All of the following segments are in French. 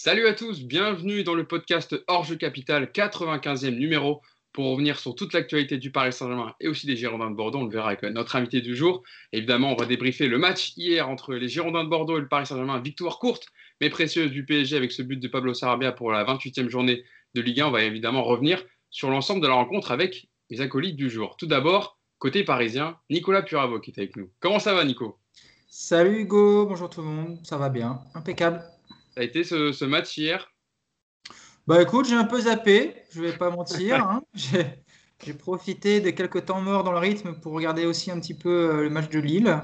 Salut à tous, bienvenue dans le podcast Hors-jeu Capital, 95e numéro, pour revenir sur toute l'actualité du Paris Saint-Germain et aussi des Girondins de Bordeaux. On le verra avec notre invité du jour. Évidemment, on va débriefer le match hier entre les Girondins de Bordeaux et le Paris Saint-Germain. Victoire courte mais précieuse du PSG avec ce but de Pablo Sarabia pour la 28e journée de Ligue 1. On va évidemment revenir sur l'ensemble de la rencontre avec les acolytes du jour. Tout d'abord, côté parisien, Nicolas Puravo qui est avec nous. Comment ça va, Nico? Salut Hugo, bonjour tout le monde, ça va bien, impeccable. Ça a été ce, match hier Bah écoute, j'ai un peu zappé, je vais pas mentir. Hein. J'ai profité de quelques temps morts dans le rythme pour regarder aussi un petit peu euh, le match de Lille.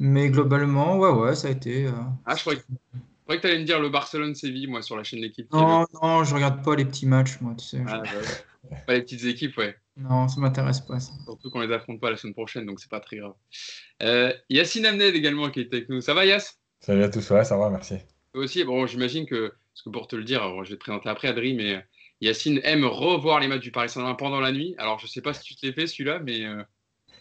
Mais globalement, ouais, ouais, ça a été. Euh, ah, je croyais, que tu allais me dire le Barcelone-Séville, moi, sur la chaîne d'équipe. Non, non, je regarde pas les petits matchs, moi, tu sais. Ah, bah pas les petites équipes, ouais. Non, ça m'intéresse pas. Ça. Surtout qu'on les affronte pas la semaine prochaine, donc c'est pas très grave. Euh, Yacine Amned également qui est avec nous. Ça va, Yass Salut à tous, ouais, ça va, merci. Aussi, bon, j'imagine que, parce que pour te le dire, je vais te présenter après, Adri, mais Yacine aime revoir les matchs du Paris Saint-Germain pendant la nuit. Alors, je sais pas si tu te l'es fait celui-là, mais. Euh,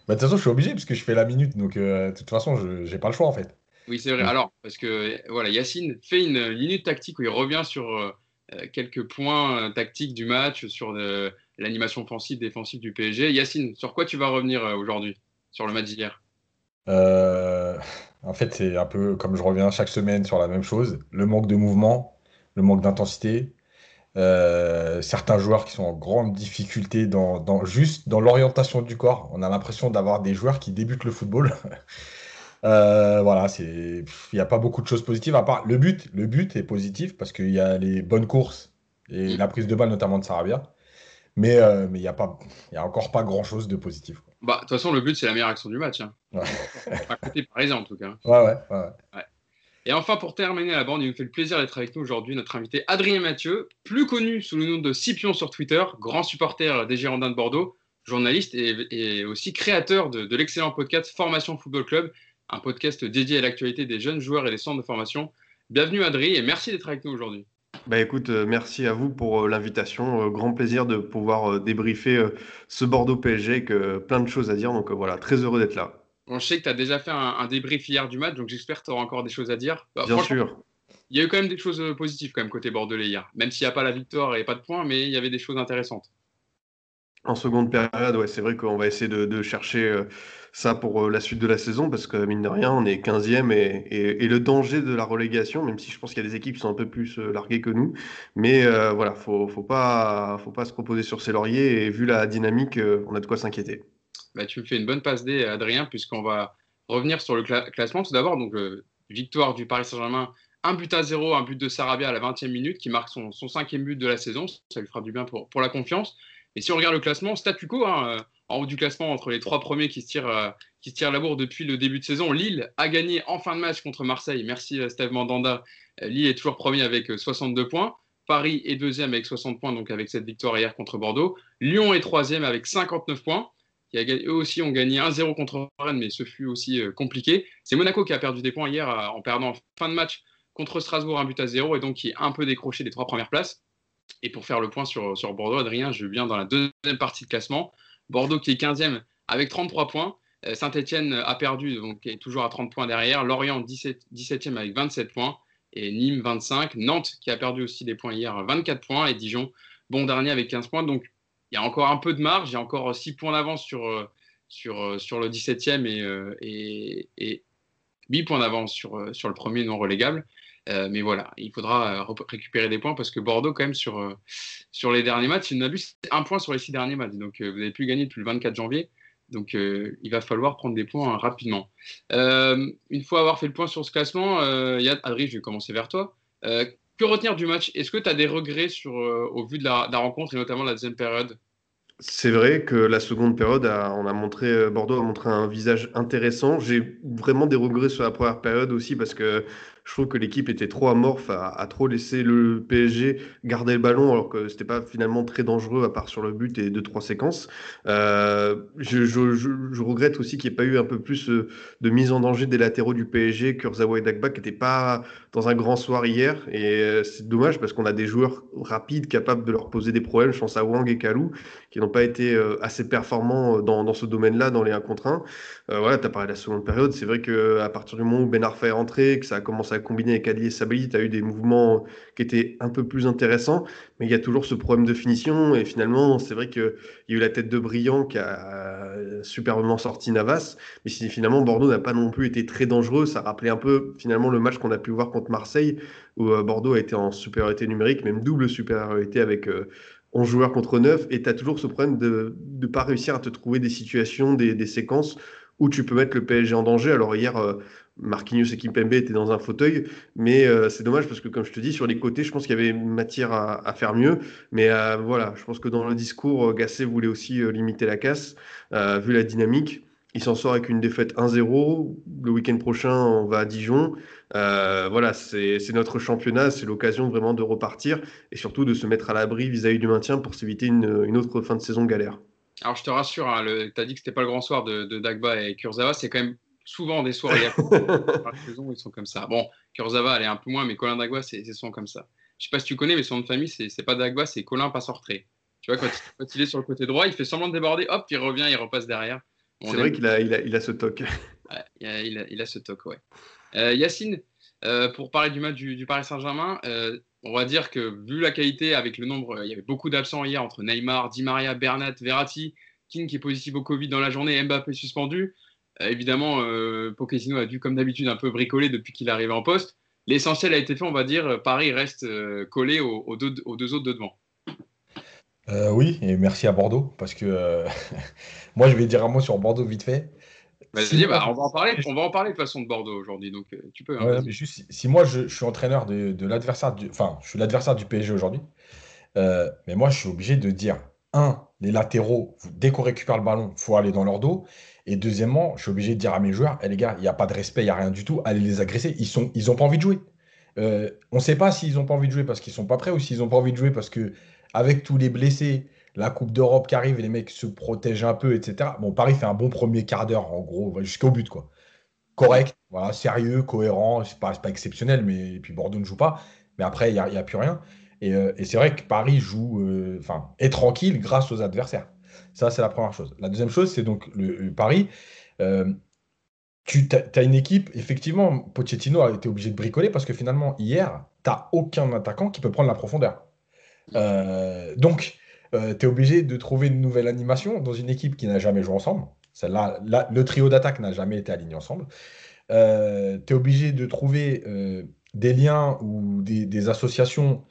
bah, de toute façon, je suis obligé parce que je fais la minute, donc euh, de toute façon, je n'ai pas le choix en fait. Oui, c'est vrai. Alors, parce que voilà, Yacine fait une minute tactique où il revient sur quelques points tactiques du match, sur l'animation offensive, défensive du PSG. Yacine, sur quoi tu vas revenir aujourd'hui, sur le match d'hier? Euh, en fait, c'est un peu comme je reviens chaque semaine sur la même chose. Le manque de mouvement, le manque d'intensité. Euh, certains joueurs qui sont en grande difficulté dans, juste dans l'orientation du corps. On a l'impression d'avoir des joueurs qui débutent le football. Euh, voilà, il n'y a pas beaucoup de choses positives à part le but. Le but est positif parce qu'il y a les bonnes courses et la prise de balle notamment de Sarabia. Mais il n'y a, pas, y a encore pas grand-chose de positif. Bah, de toute façon, le but, c'est la meilleure action du match. Hein. Ouais. à côté parisien, en tout cas. Ouais, ouais, ouais. Et enfin, pour terminer la bande, il nous fait le plaisir d'être avec nous aujourd'hui, notre invité Adrien Mathieu, plus connu sous le nom de Scipion sur Twitter, grand supporter des Girondins de Bordeaux, journaliste et, aussi créateur de, de l'excellent podcast Formation Football Club, un podcast dédié à l'actualité des jeunes joueurs et des centres de formation. Bienvenue Adrien et merci d'être avec nous aujourd'hui. Bah écoute, euh, merci à vous pour euh, l'invitation. Euh, grand plaisir de pouvoir débriefer ce Bordeaux PSG avec plein de choses à dire. Donc voilà, très heureux d'être là. je sais que tu as déjà fait un, débrief hier du match, donc j'espère que tu auras encore des choses à dire. Bah, Bien sûr. Il y a eu quand même des choses positives quand même côté bordelais hier. Même s'il n'y a pas la victoire et pas de points, mais il y avait des choses intéressantes. En seconde période, ouais, c'est vrai qu'on va essayer de, chercher euh, ça pour euh, la suite de la saison, parce que mine de rien, on est 15e et, le danger de la relégation, même si je pense qu'il y a des équipes qui sont un peu plus euh, larguées que nous, mais voilà, faut, faut pas, faut pas se proposer sur ses lauriers, et vu la dynamique, on a de quoi s'inquiéter. Bah, tu me fais une bonne passe D, Adrien, puisqu'on va revenir sur le classement. Tout d'abord, donc victoire du Paris Saint-Germain, un but à zéro, un but de Sarabia à la 20e minute, qui marque son, son cinquième but de la saison. Ça lui fera du bien pour, pour la confiance. Et si on regarde le classement, statu quo, hein, euh, en haut du classement, entre les trois premiers qui se, tirent, euh, qui se la bourre depuis le début de saison, Lille a gagné en fin de match contre Marseille. Merci euh, Steve Mandanda. Lille est toujours premier avec 62 points. Paris est deuxième avec 60 points, donc avec cette victoire hier contre Bordeaux. Lyon est troisième avec 59 points. eux aussi ont gagné 1-0 contre Rennes, mais ce fut aussi compliqué. C'est Monaco qui a perdu des points hier en perdant en fin de match contre Strasbourg un but à zéro et donc qui est un peu décroché des trois premières places. Et pour faire le point sur, Bordeaux, Adrien, je viens dans la deuxième partie de classement. Bordeaux qui est 15e avec 33 points. Euh, Saint-Etienne a perdu, donc est toujours à 30 points derrière. Lorient 17, e avec 27 points. Et Nîmes 25. Nantes qui a perdu aussi des points hier, 24 points. Et Dijon, bon dernier avec 15 points. Donc il y a encore un peu de marge. Il y a encore 6 points d'avance sur, euh, euh, le 17e et, et, et 8 points d'avance sur, sur le premier non relégable. Euh, mais voilà, il faudra euh, récupérer des points parce que Bordeaux, quand même, sur, euh, sur les derniers matchs, il n'a plus un point sur les six derniers matchs. Donc, vous n'avez plus gagné depuis le 24 janvier. Donc, il va falloir prendre des points rapidement. une fois avoir fait le point sur ce classement, Yad, Adri, je vais commencer vers toi. que retenir du match? Est-ce que tu as des regrets sur, au vu de la, de la rencontre et notamment la deuxième période? C'est vrai que la seconde période, on a montré, Bordeaux a montré un visage intéressant. J'ai vraiment des regrets sur la première période aussi parce que je trouve que l'équipe était trop amorphe, à, trop laisser le PSG garder le ballon, alors que c'était pas finalement très dangereux, à part sur le but et deux, trois séquences. Euh, je, regrette aussi qu'il n'y ait pas eu un peu plus euh, de mise en danger des latéraux du PSG, Kurzawa et Dagba, qui n'étaient pas dans un grand soir hier. Et euh, c'est dommage parce qu'on a des joueurs rapides, capables de leur poser des problèmes. Je pense à Wang et Kalou, qui n'ont pas été assez performants dans, dans ce domaine-là, dans les 1 contre 1. voilà, tu as parlé de la seconde période. C'est vrai qu'à partir du moment où Ben Arfa est rentré, que ça a commencé ça a combiné avec Adli et Sabali, tu as eu des mouvements qui étaient un peu plus intéressants, mais il y a toujours ce problème de finition. Et finalement, c'est vrai qu'il y a eu la tête de Brillant qui a superbement sorti Navas, mais finalement Bordeaux n'a pas non plus été très dangereux, ça rappelait un peu finalement le match qu'on a pu voir contre Marseille, où euh, Bordeaux a été en supériorité numérique, même double supériorité avec 11 euh, joueurs contre 9, et tu as toujours ce problème de ne pas réussir à te trouver des situations, des, des séquences où tu peux mettre le PSG en danger. Alors hier, euh, Marquinhos et Kimpembe étaient dans un fauteuil, mais euh, c'est dommage parce que, comme je te dis, sur les côtés, je pense qu'il y avait matière à, faire mieux. Mais euh, voilà, je pense que dans le discours, Gasset voulait aussi limiter la casse, vu la dynamique. Il s'en sort avec une défaite 1-0. Le week-end prochain, on va à Dijon. voilà, c'est notre championnat. C'est l'occasion vraiment de repartir et surtout de se mettre à l'abri vis-à-vis du maintien pour s'éviter une, une autre fin de saison galère. Alors, je te rassure, hein, tu as dit que c'était pas le grand soir de, Dagba et Kurzawa. C'est quand même souvent des soirs la saison ils sont comme ça. Bon, Kurzawa, elle est un peu moins, mais Colin Dagba, c'est souvent comme ça. Je sais pas si tu connais, mais son nom de famille, c'est pas Dagba, c'est Colin Passortré. Tu vois, quand, il est sur le côté droit, il fait semblant de déborder, hop, il revient, il repasse derrière. C'est vrai qu'il a, il a, il a, ce toc. il, a, il, a, ce toc, ouais. Euh, Yacine, euh, pour parler du match du, Paris Saint-Germain, euh, on va dire que vu la qualité, avec le nombre, il y avait beaucoup d'absents hier entre Neymar, Di Maria, Bernat, Verratti, King qui est positif au Covid dans la journée, Mbappé suspendu. Évidemment, Pochettino a dû, comme d'habitude, un peu bricoler depuis qu'il est arrivé en poste. L'essentiel a été fait, on va dire. Paris reste collé aux, deux, autres de devant. Oui, et merci à Bordeaux, parce que moi, je vais dire un mot sur Bordeaux vite fait. Vas-y, bah, on, va en parler, on va en parler de façon de Bordeaux aujourd'hui, donc tu peux. Hein, si moi je, suis entraîneur de, de l'adversaire, du, enfin, je suis l'adversaire du PSG aujourd'hui, mais moi je suis obligé de dire un, les latéraux, dès qu'on récupère le ballon, il faut aller dans leur dos. Et deuxièmement, je suis obligé de dire à mes joueurs, eh, les gars, il n'y a pas de respect, il n'y a rien du tout, allez les agresser. Ils n'ont ils ont pas envie de jouer. Euh, on ne sait pas s'ils n'ont pas envie de jouer parce qu'ils ne sont pas prêts ou s'ils n'ont pas envie de jouer parce que avec tous les blessés, la Coupe d'Europe qui arrive et les mecs se protègent un peu, etc. Bon, Paris fait un bon premier quart d'heure, en gros, jusqu'au but, quoi. Correct, voilà, sérieux, cohérent, c'est pas, pas exceptionnel, mais puis Bordeaux ne joue pas. Mais après, il n'y a, plus rien. Euh, et, c'est vrai que Paris joue, euh, enfin, est tranquille grâce aux adversaires. Ça, c'est la première chose. La deuxième chose, c'est donc le, Paris. Euh, tu as, une équipe, effectivement, Pochettino a été obligé de bricoler parce que finalement, hier, tu n'as aucun attaquant qui peut prendre la profondeur. Donc, tu es obligé de trouver une nouvelle animation dans une équipe qui n'a jamais joué ensemble. Celle-là, le trio d'attaque n'a jamais été aligné ensemble. tu es obligé de trouver des liens ou des associations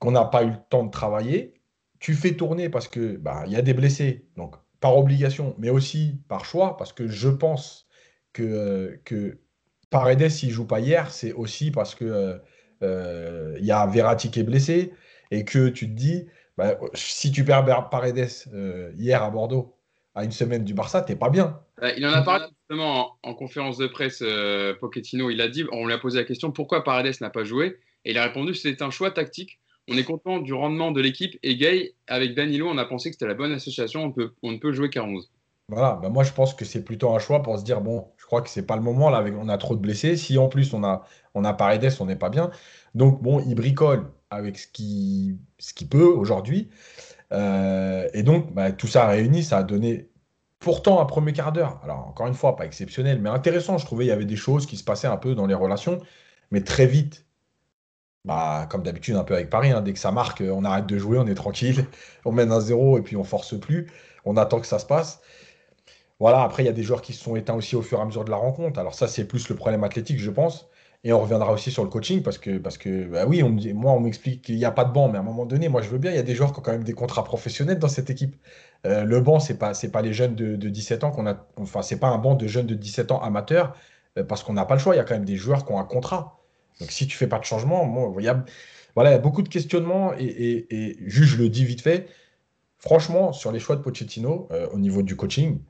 qu'on n'a pas eu le temps de travailler. Tu fais tourner parce que bah, il y a des blessés, donc par obligation, mais aussi par choix, parce que je pense que, que Paredes, s'il joue pas hier, c'est aussi parce que euh, il y a Verratti qui est blessé et que tu te dis, bah, si tu perds Paredes euh, hier à Bordeaux, à une semaine du Barça, t'es pas bien. Euh, il en a parlé justement en, conférence de presse, Pochettino. Il a dit, on lui a posé la question pourquoi Paredes n'a pas joué, et il a répondu c'est un choix tactique on est content du rendement de l'équipe. Et Gay, avec Danilo, on a pensé que c'était la bonne association. On, peut, on ne peut jouer qu'à 11. Voilà, bah moi je pense que c'est plutôt un choix pour se dire bon, je crois que c'est pas le moment là, avec, on a trop de blessés. Si en plus on a, on a Paredes, on n'est pas bien. Donc bon, il bricole avec ce ce qui peut aujourd'hui. Euh, et donc bah, tout ça réuni, ça a donné pourtant un premier quart d'heure. Alors encore une fois, pas exceptionnel, mais intéressant. Je trouvais il y avait des choses qui se passaient un peu dans les relations, mais très vite, bah, comme d'habitude, un peu avec Paris, hein, dès que ça marque, on arrête de jouer, on est tranquille, on mène un zéro et puis on force plus, on attend que ça se passe. Voilà, après, il y a des joueurs qui se sont éteints aussi au fur et à mesure de la rencontre. Alors ça, c'est plus le problème athlétique, je pense. Et on reviendra aussi sur le coaching parce que, parce que bah oui, on moi, on m'explique qu'il n'y a pas de banc, mais à un moment donné, moi, je veux bien, il y a des joueurs qui ont quand même des contrats professionnels dans cette équipe. Euh, le banc, ce n'est pas, pas les jeunes de, 17 ans qu'on a, enfin, c'est pas un banc de jeunes de 17 ans amateurs euh, parce qu'on n'a pas le choix. Il y a quand même des joueurs qui ont un contrat. Donc si tu fais pas de changement, il y a, voilà, beaucoup de questionnements et, et, je le dis vite fait. Franchement, sur les choix de Pochettino euh, au niveau du coaching,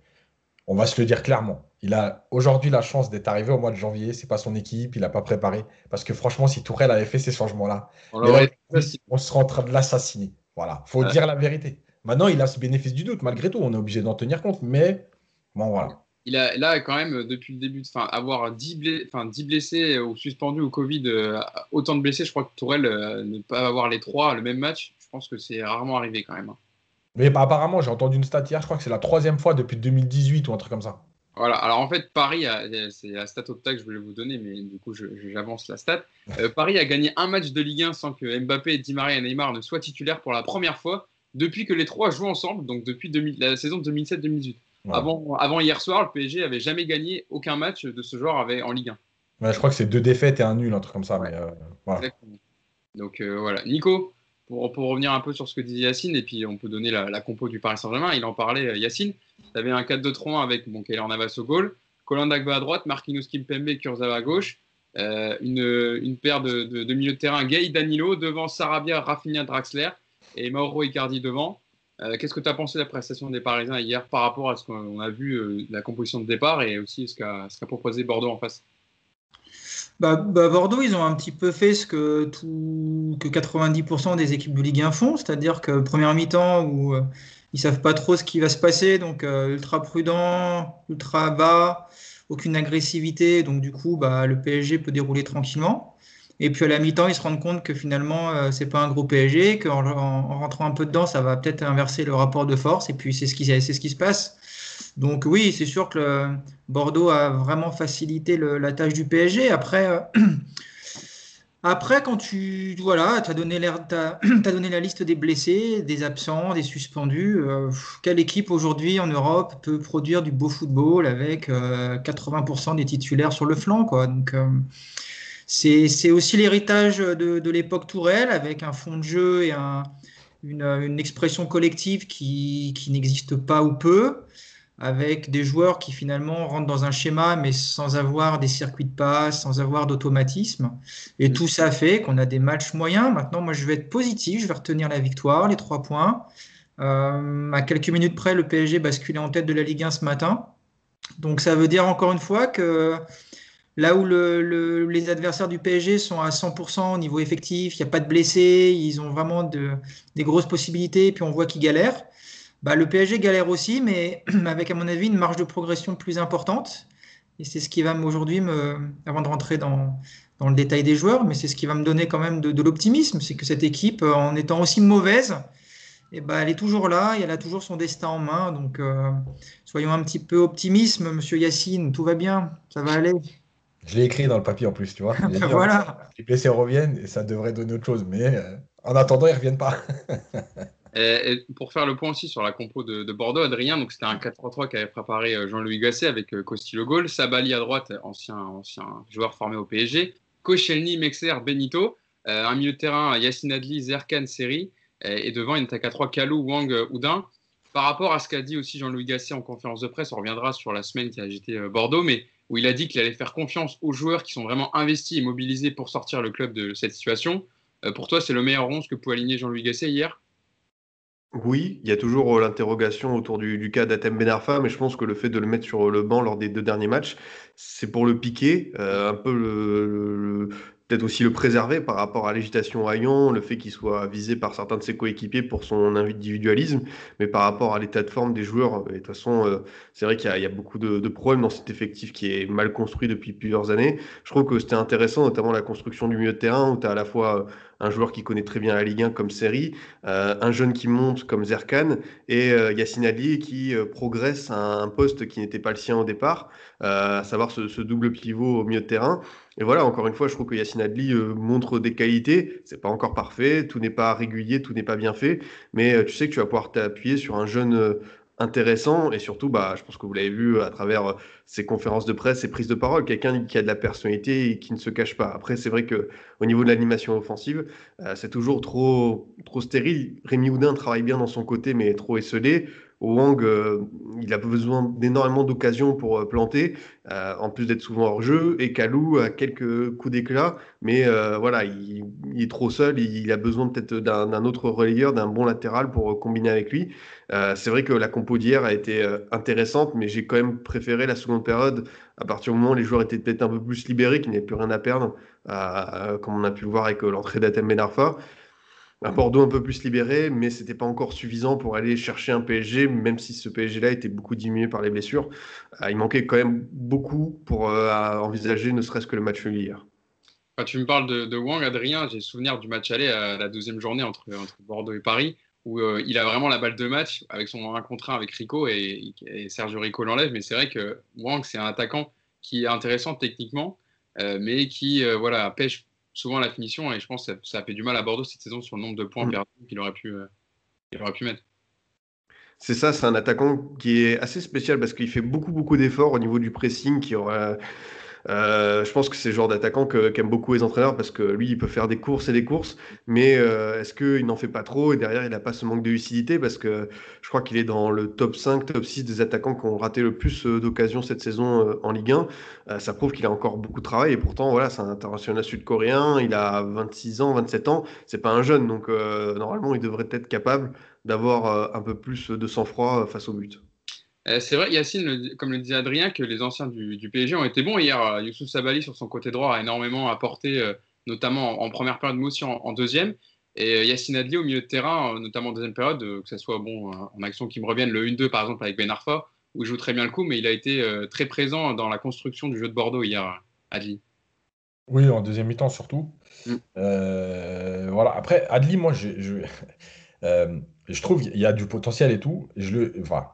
on va se le dire clairement. Il a aujourd'hui la chance d'être arrivé au mois de janvier. C'est pas son équipe, il n'a pas préparé. Parce que franchement, si Tourelle avait fait ces changements-là, on, serait en train de l'assassiner. Voilà, faut dire la vérité. Maintenant, il a ce bénéfice du doute. Malgré tout, on est obligé d'en tenir compte. Mais bon, voilà il a là quand même depuis le début, avoir 10, blessés ou suspendus au Covid, euh, autant de blessés, je crois que Tourelle euh, ne pas avoir les trois le même match, je pense que c'est rarement arrivé quand même. Hein. Mais apparemment, j'ai entendu une stat hier, je crois que c'est la troisième fois depuis 2018 ou un truc comme ça. Voilà, alors en fait, Paris, c'est la stat opta que je voulais vous donner, mais du coup, j'avance la stat. Euh, Paris a gagné un match de Ligue 1 sans que Mbappé, Di Maria et Neymar ne soient titulaires pour la première fois depuis que les trois jouent ensemble, donc depuis la saison 2007-2018. Avant, avant hier soir, le PSG avait jamais gagné aucun match de ce genre avec, en Ligue 1. je crois que c'est deux défaites et un nul, un truc comme ça. Mais, euh, voilà. Donc euh, voilà. Nico, pour, revenir un peu sur ce que disait Yacine, et puis on peut donner la, compo du Paris Saint-Germain, il en parlait, Yacine. Tu avais un 4-2-3-1 avec bon, en Navas au goal, Colandagba à droite, Marquinhos Kimpembe Kurzawa à gauche. Euh, une, paire de, milieux de terrain, Gay Danilo, devant Sarabia, Rafinha, Draxler et Mauro Icardi devant. Euh, qu'est-ce que tu as pensé de la prestation des Parisiens hier par rapport à ce qu'on a vu, euh, la composition de départ et aussi ce qu'a proposé Bordeaux en face? Bah, bah, Bordeaux, ils ont un petit peu fait ce que, tout, que 90% des équipes de Ligue 1 font, c'est-à-dire que première mi-temps où ils savent pas trop ce qui va se passer, donc ultra prudent, ultra bas, aucune agressivité, donc du coup, bah, le PSG peut dérouler tranquillement. Et puis à la mi-temps, ils se rendent compte que finalement, euh, c'est pas un gros PSG, qu'en en, rentrant un peu dedans, ça va peut-être inverser le rapport de force. Et puis c'est ce c'est ce qui se passe. Donc oui, c'est sûr que Bordeaux a vraiment facilité la tâche du PSG. Après, euh, après quand tu voilà, as donné, as, donné la liste des blessés, des absents, des suspendus. Euh, quelle équipe aujourd'hui en Europe peut produire du beau football avec 80% des titulaires sur le flanc c'est aussi l'héritage de, l'époque Tourelle avec un fond de jeu et une, expression collective qui, n'existe pas ou peu, avec des joueurs qui finalement rentrent dans un schéma mais sans avoir des circuits de passe, sans avoir d'automatisme. Et tout ça fait qu'on a des matchs moyens. Maintenant, moi, je vais être positif, je vais retenir la victoire, les trois points. Euh, à quelques minutes près, le PSG basculait en tête de la Ligue 1 ce matin. Donc ça veut dire encore une fois que Là où les adversaires du PSG sont à 100% au niveau effectif, il n'y a pas de blessés, ils ont vraiment des grosses possibilités, et puis on voit qu'ils galèrent. Bah, le PSG galère aussi, mais avec, à mon avis, une marge de progression plus importante. Et c'est ce qui va aujourd'hui, avant de rentrer dans, le détail des joueurs, mais c'est ce qui va me donner quand même de, l'optimisme. C'est que cette équipe, en étant aussi mauvaise, eh ben, elle est toujours là et elle a toujours son destin en main. Donc, euh, soyons un petit peu optimistes, monsieur Yacine. Tout va bien, ça va aller? Je l'ai écrit dans le papier en plus, tu vois. voilà. Les blessés reviennent et ça devrait donner autre chose. Mais euh, en attendant, ils ne reviennent pas. et, pour faire le point aussi sur la compo de, Bordeaux, Adrien, donc c'était un 4-3-3 qu'avait préparé euh, Jean-Louis Gasset avec euh, Costillo Gaulle, Sabali à droite, ancien, ancien joueur formé au PSG, Koscielny, Mexer, Benito, un milieu de terrain, Yacine Adli, Zerkan, Seri, et devant une attaque à 3, Kalou, Wang, Oudin. Par rapport à ce qu'a dit aussi Jean-Louis Gasset en conférence de presse, on reviendra sur la semaine qui a agité Bordeaux, mais où il a dit qu'il allait faire confiance aux joueurs qui sont vraiment investis et mobilisés pour sortir le club de cette situation. Euh, pour toi, c'est le meilleur 11 que peut aligner Jean-Louis Gasset hier? Oui, il y a toujours euh, l'interrogation autour du, cas d'Atem Benarfa, mais je pense que le fait de le mettre sur le banc lors des deux derniers matchs, c'est pour le piquer, euh, un peu le, peut-être aussi le préserver par rapport à l'agitation à Lyon, le fait qu'il soit visé par certains de ses coéquipiers pour son individualisme, mais par rapport à l'état de forme des joueurs. de toute façon, euh, c'est vrai qu'il y, a beaucoup de, problèmes dans cet effectif qui est mal construit depuis plusieurs années. Je trouve que c'était intéressant, notamment la construction du milieu de terrain, où tu as à la fois un joueur qui connaît très bien la Ligue 1 comme Seri, euh, un jeune qui monte comme Zerkan, et euh, Yacine Ali qui progresse à un poste qui n'était pas le sien au départ, à savoir ce, double pivot au milieu de terrain. Et voilà, encore une fois, je trouve que Yacine Adli euh, montre des qualités. C'est pas encore parfait, tout n'est pas régulier, tout n'est pas bien fait, mais euh, tu sais que tu vas pouvoir t'appuyer sur un jeune euh, intéressant et surtout, bah, je pense que vous l'avez vu à travers ses conférences de presse, ses prises de parole, quelqu'un qui a de la personnalité et qui ne se cache pas. Après, c'est vrai que au niveau de l'animation offensive, c'est toujours trop, trop stérile. Rémi Houdin travaille bien dans son côté, mais trop esselé. Wang, euh, il a besoin d'énormément d'occasions pour euh, planter, euh, en plus d'être souvent hors jeu. Et Kalou a quelques coups d'éclat, mais voilà, il, est trop seul. Il, a besoin peut-être d'un autre relayeur, d'un bon latéral pour combiner avec lui. c'est vrai que la compo d'hier a été intéressante, mais j'ai quand même préféré la seconde période à partir du moment où les joueurs étaient peut-être un peu plus libérés, qu'ils n'avaient plus rien à perdre, comme on a pu le voir avec l'entrée d'Atem Benarfa un Bordeaux un peu plus libéré, mais c'était pas encore suffisant pour aller chercher un PSG, même si ce PSG-là était beaucoup diminué par les blessures. Euh, il manquait quand même beaucoup pour euh, envisager ne serait-ce que le match hier. Quand tu me parles de, Wang, Adrien, j'ai souvenir du match aller à la deuxième journée entre, entre Bordeaux et Paris, où il a vraiment la balle de match avec son 1 contre 1 avec Rico et, Sergio Rico l'enlève. Mais c'est vrai que Wang, c'est un attaquant qui est intéressant techniquement, mais qui voilà, pêche souvent la finition. Et je pense que ça, a fait du mal à Bordeaux cette saison sur le nombre de points mm. perdus qu'il aurait, pu, aurait pu mettre. C'est ça, c'est un attaquant qui est assez spécial parce qu'il fait beaucoup, beaucoup d'efforts au niveau du pressing, qui aura euh, je pense que c'est le genre d'attaquant qu'aiment beaucoup les entraîneurs parce que lui, il peut faire des courses et des courses, mais euh, est-ce qu'il n'en fait pas trop et derrière, il n'a pas ce manque de lucidité? Parce que je crois qu'il est dans le top 5, top 6 des attaquants qui ont raté le plus euh, d'occasions cette saison en Ligue 1. ça prouve qu'il a encore beaucoup de travail et pourtant, voilà, c'est un international sud-coréen, il a 26 ans, 27 ans, c'est pas un jeune, donc normalement, il devrait être capable d'avoir un peu plus de sang-froid face au but. Euh, c'est vrai, Yacine, comme le disait Adrien, que les anciens du, PSG ont été bons. Hier, euh, Youssouf Sabali, sur son côté droit, a énormément apporté, euh, notamment en, première période, mais aussi en, deuxième. Et Yacine Adli, au milieu de terrain, notamment en deuxième période, que ce soit bon, en action qui me revienne, le 1-2 par exemple avec Ben Arfa, où il joue très bien le coup, mais il a été très présent dans la construction du jeu de Bordeaux hier, Adli. Oui, en deuxième mi-temps surtout. Mm. voilà. Après, Adli, moi, je, je, je trouve qu'il y a du potentiel et tout. Je le, enfin,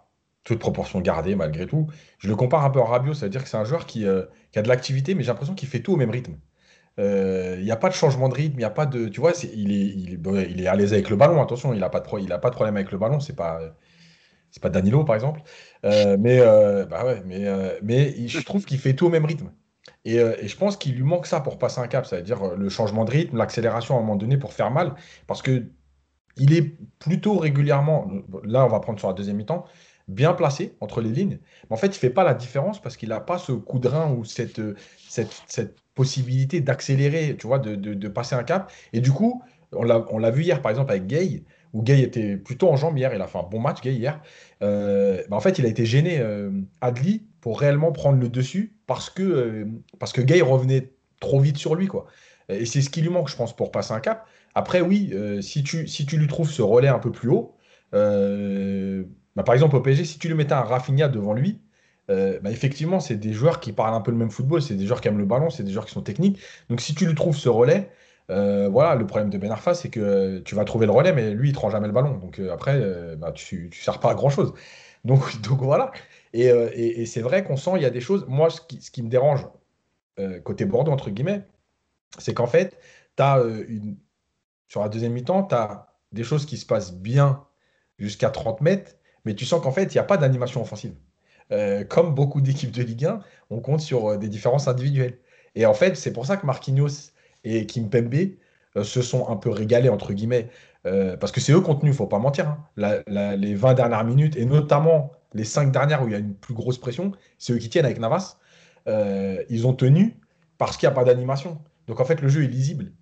toute proportion gardée malgré tout. Je le compare un peu à Rabiot, c'est-à-dire que c'est un joueur qui, euh, a de l'activité, mais j'ai l'impression qu'il fait tout au même rythme. Euh, il n'y a pas de changement de rythme, il n'y a pas de. Tu vois, il, est, il, est, à l'aise avec le ballon, attention, il n'a pas, de pas de problème avec le ballon, c'est pas. C'est pas Danilo, par exemple. Euh, mais, bah mais, mais je trouve qu'il fait tout au même rythme. Et, et je pense qu'il lui manque ça pour passer un cap, c'est-à-dire le changement de rythme, l'accélération à un moment donné pour faire mal. Parce que il est plutôt régulièrement, là on va prendre sur la deuxième mi-temps, bien placé entre les lignes. Mais en fait, il ne fait pas la différence parce qu'il n'a pas ce coup de rein ou cette, cette, possibilité d'accélérer, tu vois, de, passer un cap. Et du coup, on l'a vu hier, par exemple, avec Gay, où Gay était plutôt en jambe hier. Il a fait un bon match, Gay, hier. Euh, en fait, il a été gêné, euh, Adli, pour réellement prendre le dessus parce que, euh, parce que Gay revenait trop vite sur lui, quoi. Et c'est ce qui lui manque, je pense, pour passer un cap. Après, oui, si, tu, si tu lui trouves ce relais un peu plus haut, bah, par exemple, au PSG, si tu lui mettais un Rafinha devant lui, euh, bah, effectivement, c'est des joueurs qui parlent un peu le même football, c'est des joueurs qui aiment le ballon, c'est des joueurs qui sont techniques. Donc, si tu lui trouves ce relais, euh, voilà, le problème de Ben Arfa, c'est que tu vas trouver le relais, mais lui, il ne rend jamais le ballon. Donc, euh, après, bah, tu ne sers pas à grand-chose. Donc, donc, voilà. Et, c'est vrai qu'on sent, il y a des choses. Moi, ce qui, me dérange, côté Bordeaux, entre guillemets, c'est qu'en fait, as, une... sur la deuxième mi-temps, tu as des choses qui se passent bien jusqu'à 30 mètres mais tu sens qu'en fait, il n'y a pas d'animation offensive. Euh, comme beaucoup d'équipes de Ligue 1, on compte sur euh, des différences individuelles. Et en fait, c'est pour ça que Marquinhos et Kimpembe euh, se sont un peu régalés, entre guillemets, parce que c'est eux contenus, il ne faut pas mentir. Hein. les 20 dernières minutes, et notamment les 5 dernières où il y a une plus grosse pression, c'est eux qui tiennent avec Navas. ils ont tenu parce qu'il n'y a pas d'animation. Donc en fait, le jeu est lisible.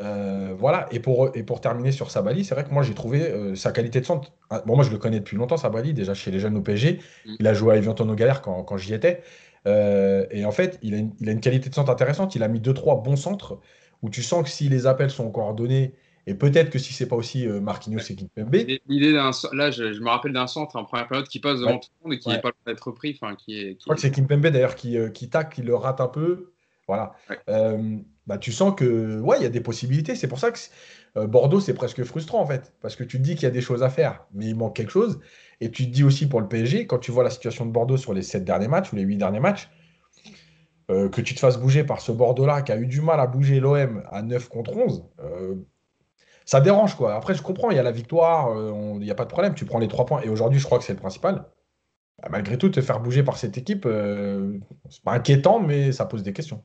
Euh, voilà, et pour, et pour terminer sur Sabali, c'est vrai que moi j'ai trouvé euh, sa qualité de centre. Ah, bon, moi je le connais depuis longtemps, Sabali, déjà chez les jeunes au PSG. Mm. Il a joué à Evian Galère quand, quand j'y étais. Euh, et en fait, il a, une, il a, une, qualité de centre intéressante. Il a mis 2-3 bons centres où tu sens que si les appels sont coordonnés, et peut-être que si c'est pas aussi Marquinhos et Kimpembe. L'idée d'un là, je, me rappelle d'un centre en première période qui passe devant tout le monde et qui n'est pas d'être repris. Qui est, qui je crois que c'est Kimpembe d'ailleurs qui, qui tac, qui le rate un peu. Voilà bah, tu sens que ouais, il y a des possibilités. C'est pour ça que euh, Bordeaux, c'est presque frustrant en fait. Parce que tu te dis qu'il y a des choses à faire, mais il manque quelque chose. Et tu te dis aussi pour le PSG, quand tu vois la situation de Bordeaux sur les 7 derniers matchs ou les 8 derniers matchs, euh, que tu te fasses bouger par ce Bordeaux-là qui a eu du mal à bouger l'OM à 9 contre 11, euh, ça dérange quoi. Après, je comprends, il y a la victoire, il n'y a pas de problème, tu prends les 3 points. Et aujourd'hui, je crois que c'est le principal. Bah, malgré tout, te faire bouger par cette équipe, c'est pas inquiétant, mais ça pose des questions.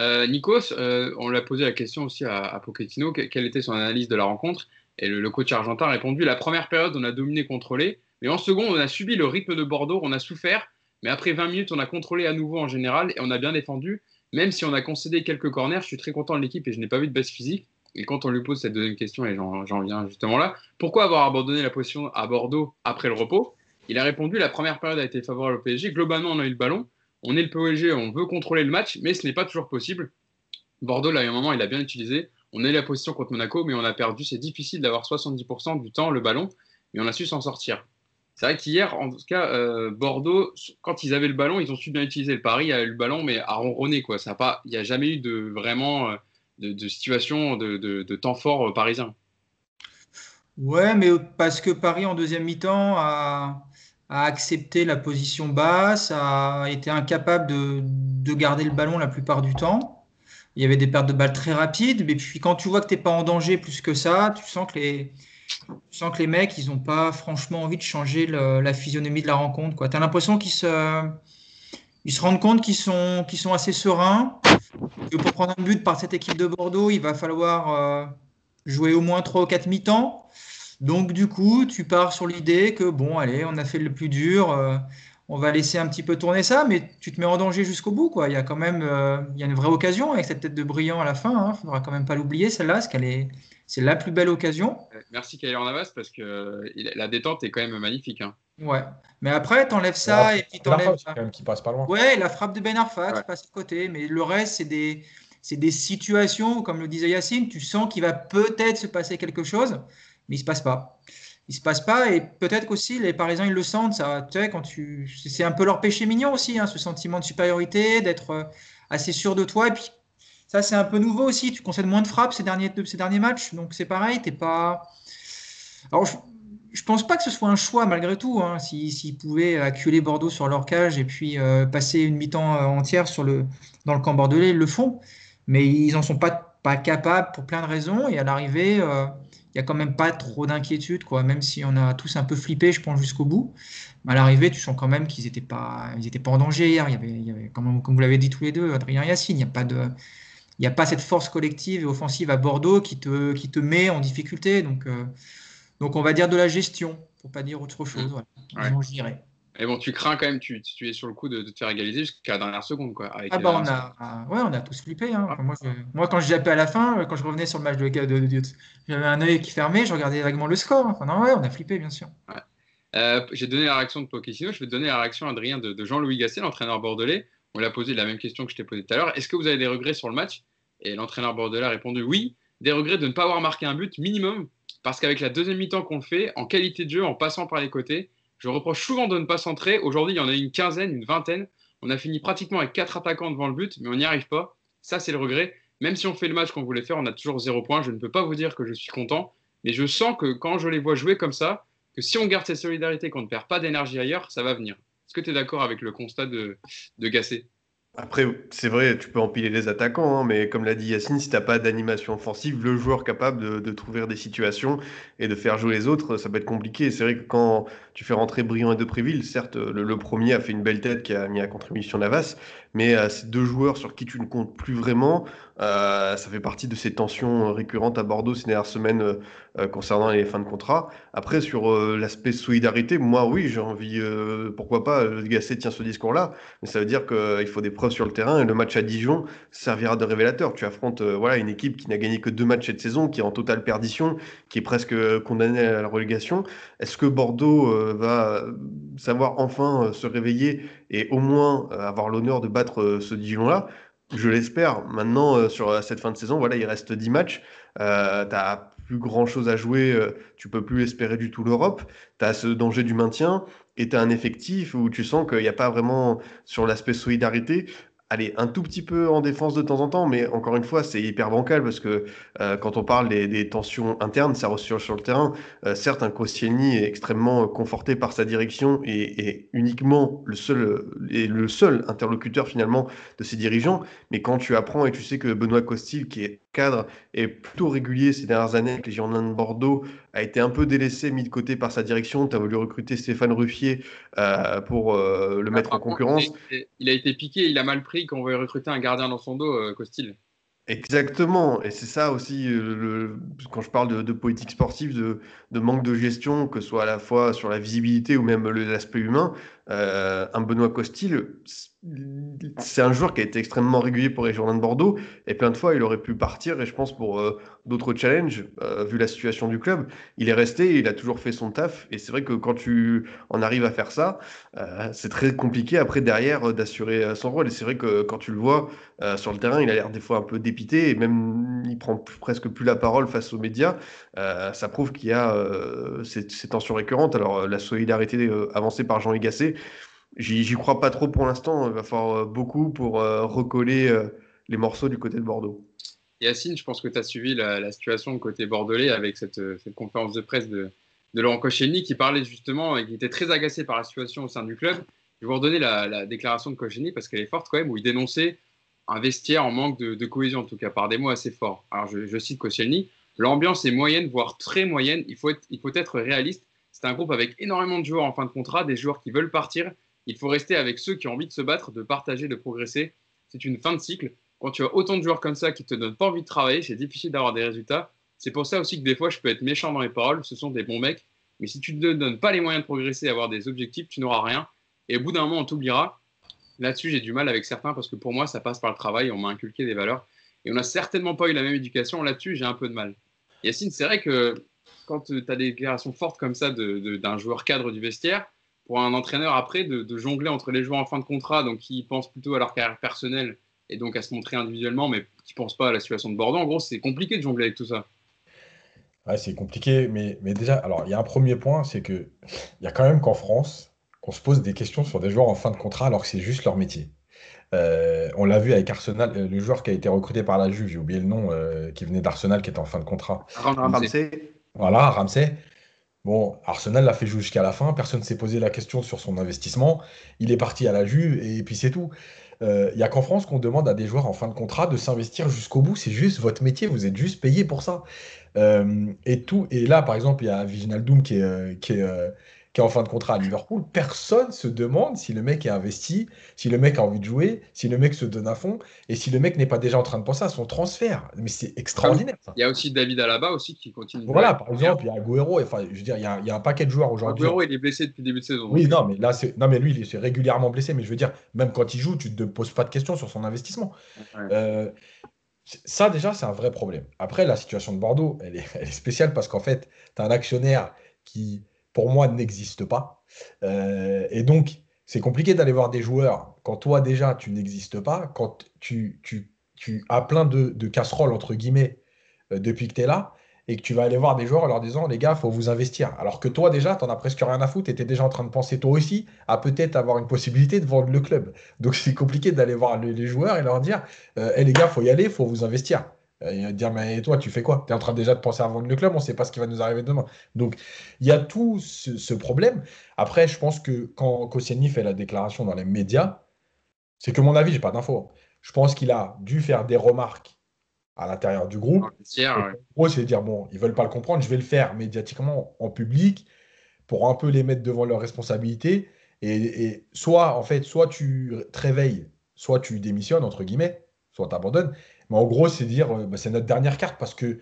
Euh, Nikos, euh, on l'a posé la question aussi à, Pochettino, quelle était son analyse de la rencontre? Et le, coach argentin a répondu la première période, on a dominé, contrôlé, mais en seconde, on a subi le rythme de Bordeaux, on a souffert, mais après 20 minutes, on a contrôlé à nouveau en général et on a bien défendu. Même si on a concédé quelques corners, je suis très content de l'équipe et je n'ai pas vu de baisse physique. Et quand on lui pose cette deuxième question, et j'en viens justement là, pourquoi avoir abandonné la position à Bordeaux après le repos? Il a répondu la première période a été favorable au PSG. Globalement, on a eu le ballon on est le PSG, on veut contrôler le match, mais ce n'est pas toujours possible. Bordeaux, là, à un moment, il a bien utilisé. On a eu la position contre Monaco, mais on a perdu. C'est difficile d'avoir 70% du temps le ballon, mais on a su s'en sortir. C'est vrai qu'hier, en tout cas, euh, Bordeaux, quand ils avaient le ballon, ils ont su bien utiliser. Le Paris a eu le ballon, mais à ronronner. Il n'y a jamais eu de vraiment euh, de, situation de, temps fort euh, parisien. Ouais, mais parce que Paris en deuxième mi-temps a, a accepté la position basse, a été incapable de, de garder le ballon la plupart du temps. Il y avait des pertes de balles très rapides, mais puis quand tu vois que tu n'es pas en danger plus que ça, tu sens que les, tu sens que les mecs, ils n'ont pas franchement envie de changer la physionomie de la rencontre. Tu as l'impression qu'ils se, ils se rendent compte qu'ils sont, sont assez sereins, que pour prendre un but par cette équipe de Bordeaux, il va falloir euh, jouer au moins 3 ou 4 mi-temps. Donc du coup, tu pars sur l'idée que, bon, allez, on a fait le plus dur, euh, on va laisser un petit peu tourner ça, mais tu te mets en danger jusqu'au bout, quoi. Il y a quand même euh, il y a une vraie occasion avec cette tête de brillant à la fin. Il ne faudra quand même pas l'oublier, celle-là, parce qu'elle est, c'est la plus belle occasion. Euh, Merci Kylian Navas parce que euh, la détente est quand même magnifique. hein. Ouais. Mais après, t'enlèves ça et puis t'enlèves. quand même, qui passe pas loin. Ouais, la frappe de Ben Arfa qui Ouais. passe à côté, mais le reste, c'est des, c'est des situations, où, comme le disait Yacine, tu sens qu'il va peut-être se passer quelque chose, mais il se passe pas. Il se passe pas, et peut-être qu'aussi les Parisiens ils le sentent, ça. C'est un peu leur péché mignon aussi, hein, ce sentiment de supériorité, d'être euh, assez sûr de toi, et puis ça c'est un peu nouveau aussi. Tu concèdes moins de frappes ces derniers, ces derniers matchs, donc c'est pareil, t'es pas. Alors je, je pense pas que ce soit un choix malgré tout. Hein, si- S'ils pouvaient acculer Bordeaux sur leur cage et puis euh, passer une mi-temps euh, entière sur le, dans le camp bordelais, ils le font. Mais ils n'en sont pas, pas capables pour plein de raisons. Et à l'arrivée, il n'y a quand même pas trop d'inquiétude, quoi. Même si on a tous un peu flippé, je pense, jusqu'au bout. À l'arrivée, tu sens quand même qu'ils n'étaient pas, ils étaient pas en danger hier. Il y avait, il y avait comme, comme vous l'avez dit tous les deux, Adrien et Yacine, il n'y a pas de. Il n'y a pas cette force collective et offensive à Bordeaux qui te, qui te met en difficulté. Donc, euh, donc on va dire de la gestion, pour pas dire autre chose. Voilà. Ouais. Je. Et bon, tu crains quand même, tu, tu es sur le coup de, de te faire égaliser jusqu'à la dernière seconde. Quoi, avec Ah bah on a, ouais, on a tous flippé. hein. Enfin, moi, je- moi, quand j'ai appelé à la fin, euh, quand je revenais sur le match de, de, j'avais un œil qui fermait, je regardais vaguement le score. Enfin, non, ouais, on a flippé, bien sûr. Euh, J'ai donné la réaction de Pochettino, je vais te donner la réaction, Adrien, de, de Jean-Louis Gasset, l'entraîneur bordelais. On l'a posé la même question que je t'ai posée tout à l'heure. Est-ce que vous avez des regrets sur le match? Et l'entraîneur bordelais a répondu oui, des regrets de ne pas avoir marqué un but minimum, parce qu'avec la deuxième mi-temps qu'on fait, en qualité de jeu, en passant par les côtés, je reproche souvent de ne pas centrer. Aujourd'hui, il y en a une quinzaine, une vingtaine. On a fini pratiquement avec quatre attaquants devant le but, mais on n'y arrive pas. Ça, c'est le regret. Même si on fait le match qu'on voulait faire, on a toujours zéro point. Je ne peux pas vous dire que je suis content, mais je sens que quand je les vois jouer comme ça, que si on garde cette solidarité, qu'on ne perd pas d'énergie ailleurs, ça va venir. Est-ce que tu es d'accord avec le constat de, de Gasset? Après, c'est vrai, tu peux empiler les attaquants, hein, mais comme l'a dit Yacine, si t'as pas d'animation offensive, le joueur capable de, trouver des situations et de faire jouer les autres, ça peut être compliqué. C'est vrai que quand tu fais rentrer Briand et Depréville, certes, le, premier a fait une belle tête qui a mis à contribution Navas, mais ces deux joueurs sur qui tu ne comptes plus vraiment, euh, ça fait partie de ces tensions récurrentes à Bordeaux ces dernières semaines euh, concernant les fins de contrat. Après, sur euh, l'aspect solidarité, moi, oui, j'ai envie, pourquoi pas, Gasset tient ce discours-là, mais ça veut dire qu'il faut des preuves sur le terrain et le match à Dijon servira de révélateur. Tu affrontes euh, voilà, une équipe qui n'a gagné que deux matchs cette saison, qui est en totale perdition, qui est presque euh, condamnée à la relégation. Est-ce que Bordeaux euh, va savoir enfin se réveiller et au moins avoir l'honneur de battre ce Dijon-là? Je l'espère. Maintenant, sur cette fin de saison, voilà, il reste 10 matchs. Euh, tu n'as plus grand-chose à jouer. tu peux plus espérer du tout l'Europe. Tu as ce danger du maintien et tu as un effectif où tu sens qu'il n'y a pas vraiment, sur l'aspect solidarité, Allez, un tout petit peu en défense de temps en temps, mais encore une fois, c'est hyper bancal parce que euh, quand on parle des, tensions internes, ça ressort sur le terrain. Euh, certes, un Koscielny est extrêmement conforté par sa direction et, et uniquement le seul, et le seul interlocuteur finalement de ses dirigeants. Mais quand tu apprends et tu sais que Benoît Costil, qui est cadre et plutôt régulier ces dernières années avec les Girondins de Bordeaux, a été un peu délaissé, mis de côté par sa direction. Tu as voulu recruter Stéphane Ruffier euh, pour euh, le mettre Par en contre, concurrence. il, a- il a été piqué, il a mal pris quand on veut recruter un gardien dans son dos, euh, Costil. Exactement, et c'est ça aussi, euh, le, quand je parle de, de politique sportive, de, de manque de gestion, que ce soit à la fois sur la visibilité ou même le- l'aspect humain, euh, un Benoît Costil, c'est un joueur qui a été extrêmement régulier pour les Girondins de Bordeaux, et plein de fois il aurait pu partir, et je pense pour euh, d'autres challenges, euh, vu la situation du club, il est resté, il a toujours fait son taf, et c'est vrai que quand tu en arrives à faire ça, c'est très compliqué après derrière d'assurer son rôle, et c'est vrai que quand tu le vois, sur le terrain, il a l'air des fois un peu dépité et même il prend presque plus la parole face aux médias. Ça prouve qu'il y a ces, ces tensions récurrentes. Alors, la solidarité avancée par Jean Gasset, j'y crois pas trop pour l'instant. Il va falloir euh, beaucoup pour euh, recoller euh, les morceaux du côté de Bordeaux. Yacine, je pense que tu as suivi la, situation côté bordelais avec cette, conférence de presse de, Laurent Koscielny qui parlait justement et qui était très agacé par la situation au sein du club. Je vais vous redonner la, déclaration de Koscielny parce qu'elle est forte quand même, où il dénonçait un vestiaire en manque de, cohésion, en tout cas par des mots assez forts. Alors je, cite Koscielny, l'ambiance est moyenne, voire très moyenne, il faut être réaliste. C'est un groupe avec énormément de joueurs en fin de contrat, des joueurs qui veulent partir. Il faut rester avec ceux qui ont envie de se battre, de partager, de progresser. C'est une fin de cycle quand tu as autant de joueurs comme ça qui te donnent pas envie de travailler, c'est difficile d'avoir des résultats. C'est pour ça aussi que des fois, je peux être méchant dans les paroles. Ce sont des bons mecs. Mais si tu ne donnes pas les moyens de progresser, avoir des objectifs, tu n'auras rien. Et au bout d'un moment, on t'oubliera. Là-dessus, j'ai du mal avec certains parce que pour moi, ça passe par le travail. On m'a inculqué des valeurs. Et on n'a certainement pas eu la même éducation. Là-dessus, j'ai un peu de mal. Yacine, c'est vrai que quand tu as des déclarations fortes comme ça d'un joueur cadre du vestiaire, pour un entraîneur après, de, de, jongler entre les joueurs en fin de contrat, donc qui pensent plutôt à leur carrière personnelle et donc à se montrer individuellement, mais qui ne pensent pas à la situation de Bordeaux. En gros, c'est compliqué de jongler avec tout ça. Ouais, c'est compliqué, mais, mais déjà, alors il y a un premier point, c'est qu'il y a quand même qu'en France, qu'on se pose des questions sur des joueurs en fin de contrat alors que c'est juste leur métier. Euh, on l'a vu avec Arsenal, euh, le joueur qui a été recruté par la Juve, j'ai oublié le nom, euh, qui venait d'Arsenal, qui était en fin de contrat. Ramsey. Voilà, Ramsey. Bon, Arsenal l'a fait jouer jusqu'à la fin, personne ne s'est posé la question sur son investissement. Il est parti à la Juve et puis c'est tout. Il euh, n'y a qu'en France qu'on demande à des joueurs en fin de contrat de s'investir jusqu'au bout. C'est juste votre métier, vous êtes juste payé pour ça. Euh, et, tout, et là, par exemple, il y a Viginal Doom qui est, euh, qui est, qui est en fin de contrat à Liverpool, personne se demande si le mec est investi, si le mec a envie de jouer, si le mec se donne à fond, et si le mec n'est pas déjà en train de penser à son transfert. Mais c'est extraordinaire. Il y a aussi David Alaba aussi qui continue. Voilà, par exemple, il y a Agüero. Enfin, je veux dire, il y a, il y a un paquet de joueurs aujourd'hui. Agüero, il est blessé depuis le début de saison. Oui, non, mais là, c'est non, mais lui, il est régulièrement blessé. Mais je veux dire, même quand il joue, tu ne te poses pas de questions sur son investissement. Euh, ça, déjà, c'est un vrai problème. Après, la situation de Bordeaux, elle est, elle est spéciale parce qu'en fait, tu as un actionnaire qui pour moi, n'existe pas. Euh, et donc, c'est compliqué d'aller voir des joueurs quand toi, déjà, tu n'existes pas, quand tu, tu, tu, as plein de, casseroles, entre guillemets, euh, depuis que tu es là, et que tu vas aller voir des joueurs en leur disant, les gars, faut vous investir. Alors que toi, déjà, tu n'en as presque rien à foutre, tu es déjà en train de penser, toi aussi, à peut-être avoir une possibilité de vendre le club. Donc, c'est compliqué d'aller voir les, joueurs et leur dire, euh, les gars, faut y aller, faut vous investir. Euh, il va dire, mais toi, tu fais quoi? Tu es en train déjà de penser à vendre le club, on ne sait pas ce qui va nous arriver demain. Donc, il y a tout ce, problème. Après, je pense que quand Koscielny fait la déclaration dans les médias, c'est que mon avis, je n'ai pas d'infos. Je pense qu'il a dû faire des remarques à l'intérieur du groupe. En gros, c'est dire, bon, ils ne veulent pas le comprendre, je vais le faire médiatiquement en public pour un peu les mettre devant leurs responsabilités. Et, et soit, en fait, soit tu te réveilles, soit tu démissionnes, entre guillemets, soit tu abandonnes. Mais en gros, c'est dire, euh, bah, c'est notre dernière carte parce que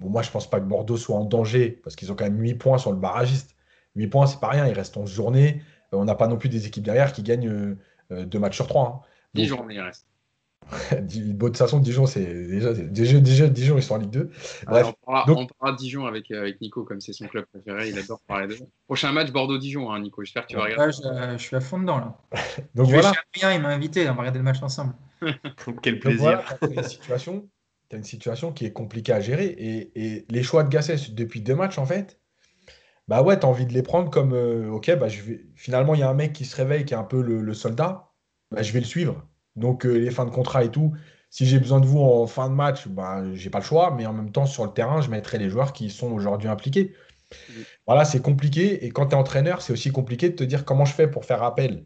bon, moi, je ne pense pas que Bordeaux soit en danger parce qu'ils ont quand même 8 points sur le barragiste. 8 points, c'est pas rien. Il reste 11 journées. Euh, on n'a pas non plus des équipes derrière qui gagnent 2 euh, matchs sur 3. Hein. 10 journées, il reste. de toute façon, Dijon, c'est déjà, déjà, Dijon, ils sont en Ligue 2. Bref. on, parlera, donc... de Dijon avec, avec Nico, comme c'est son club préféré. Il adore parler de Prochain match Bordeaux-Dijon, hein, Nico. J'espère que tu vas regarder. je, je, suis à fond dedans là. donc je voilà. Bien, il m'a invité, on va regarder le match ensemble. Quel plaisir. tu as, une situation qui est compliquée à gérer. Et, les choix de Gasset depuis deux matchs, en fait, bah ouais, tu as envie de les prendre comme euh, ok, bah je vais... finalement, il y a un mec qui se réveille, qui est un peu le, soldat, bah, je vais le suivre. Donc, euh, les fins de contrat et tout, si j'ai besoin de vous en fin de match, bah, j'ai pas le choix, mais en même temps, sur le terrain, je mettrai les joueurs qui sont aujourd'hui impliqués. Voilà, c'est compliqué. Et quand tu es entraîneur, c'est aussi compliqué de te dire comment je fais pour faire appel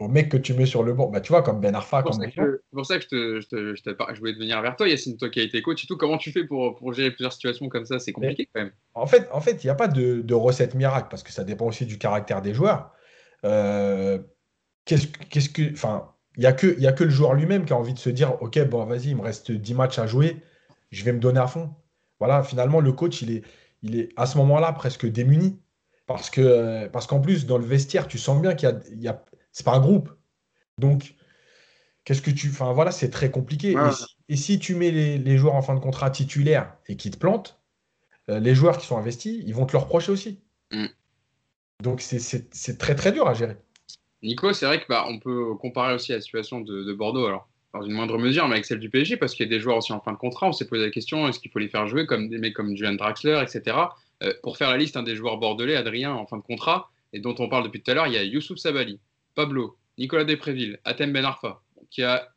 au mec que tu mets sur le banc, bah, tu vois, comme Ben Arfa. C'est pour, ça que je, te, je, je, voulais venir vers toi, Yacine, toi qui as été coach et tout. Comment tu fais pour, pour gérer plusieurs situations comme ça? C'est compliqué quand même. En fait, en fait, il n'y a pas de, de, recette miracle parce que ça dépend aussi du caractère des joueurs. Euh, qu'est-ce, qu'est-ce que, enfin, il n'y a, que, y a que le joueur lui-même qui a envie de se dire, ok, bon, vas-y, il me reste 10 matchs à jouer, je vais me donner à fond. Voilà, finalement, le coach, il est, il est à ce moment-là presque démuni. Parce que parce qu'en plus, dans le vestiaire, tu sens bien qu'il y a, il y a c'est pas un groupe. Donc, qu'est-ce que tu. Enfin, voilà, c'est très compliqué. Et, si, tu mets les, joueurs en fin de contrat titulaires et qu'ils te plantent, euh, les joueurs qui sont investis, ils vont te le reprocher aussi. Mm. Donc, c'est très, très dur à gérer. Nico, c'est vrai qu'on bah, peut comparer aussi la situation de, Bordeaux, alors dans une moindre mesure, mais avec celle du PSG, parce qu'il y a des joueurs aussi en fin de contrat. On s'est posé la question est-ce qu'il faut les faire jouer comme des mecs comme Julian Draxler, etc. Euh, pour faire la liste des joueurs bordelais, Adrien en fin de contrat, et dont on parle depuis tout à l'heure, il y a Youssouf Sabali, Pablo, Nicolas Despréville, Atem Ben Arfa, qui a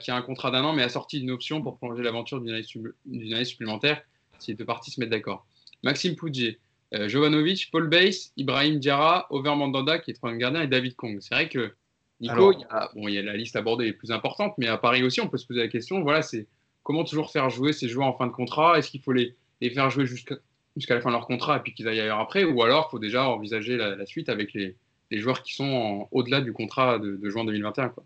qui a un contrat d'un an, mais assorti d'une option pour prolonger l'aventure d'une année, supplémentaire si les deux parties se mettent d'accord. Maxime Poudjé, euh, Jovanovic, Paul Bass, Ibrahim Diarra, Over Mandanda qui est troisième gardien et David Kong. C'est vrai que Nico, il, y a, bon, il y a la liste abordée les plus importante, mais à Paris aussi, on peut se poser la question voilà, c'est comment toujours faire jouer ces joueurs en fin de contrat? Est-ce qu'il faut les, les, faire jouer jusqu'à jusqu'à la fin de leur contrat et puis qu'ils aillent ailleurs après? Ou alors, il faut déjà envisager la, suite avec les, les, joueurs qui sont au-delà du contrat de, juin 2021 quoi.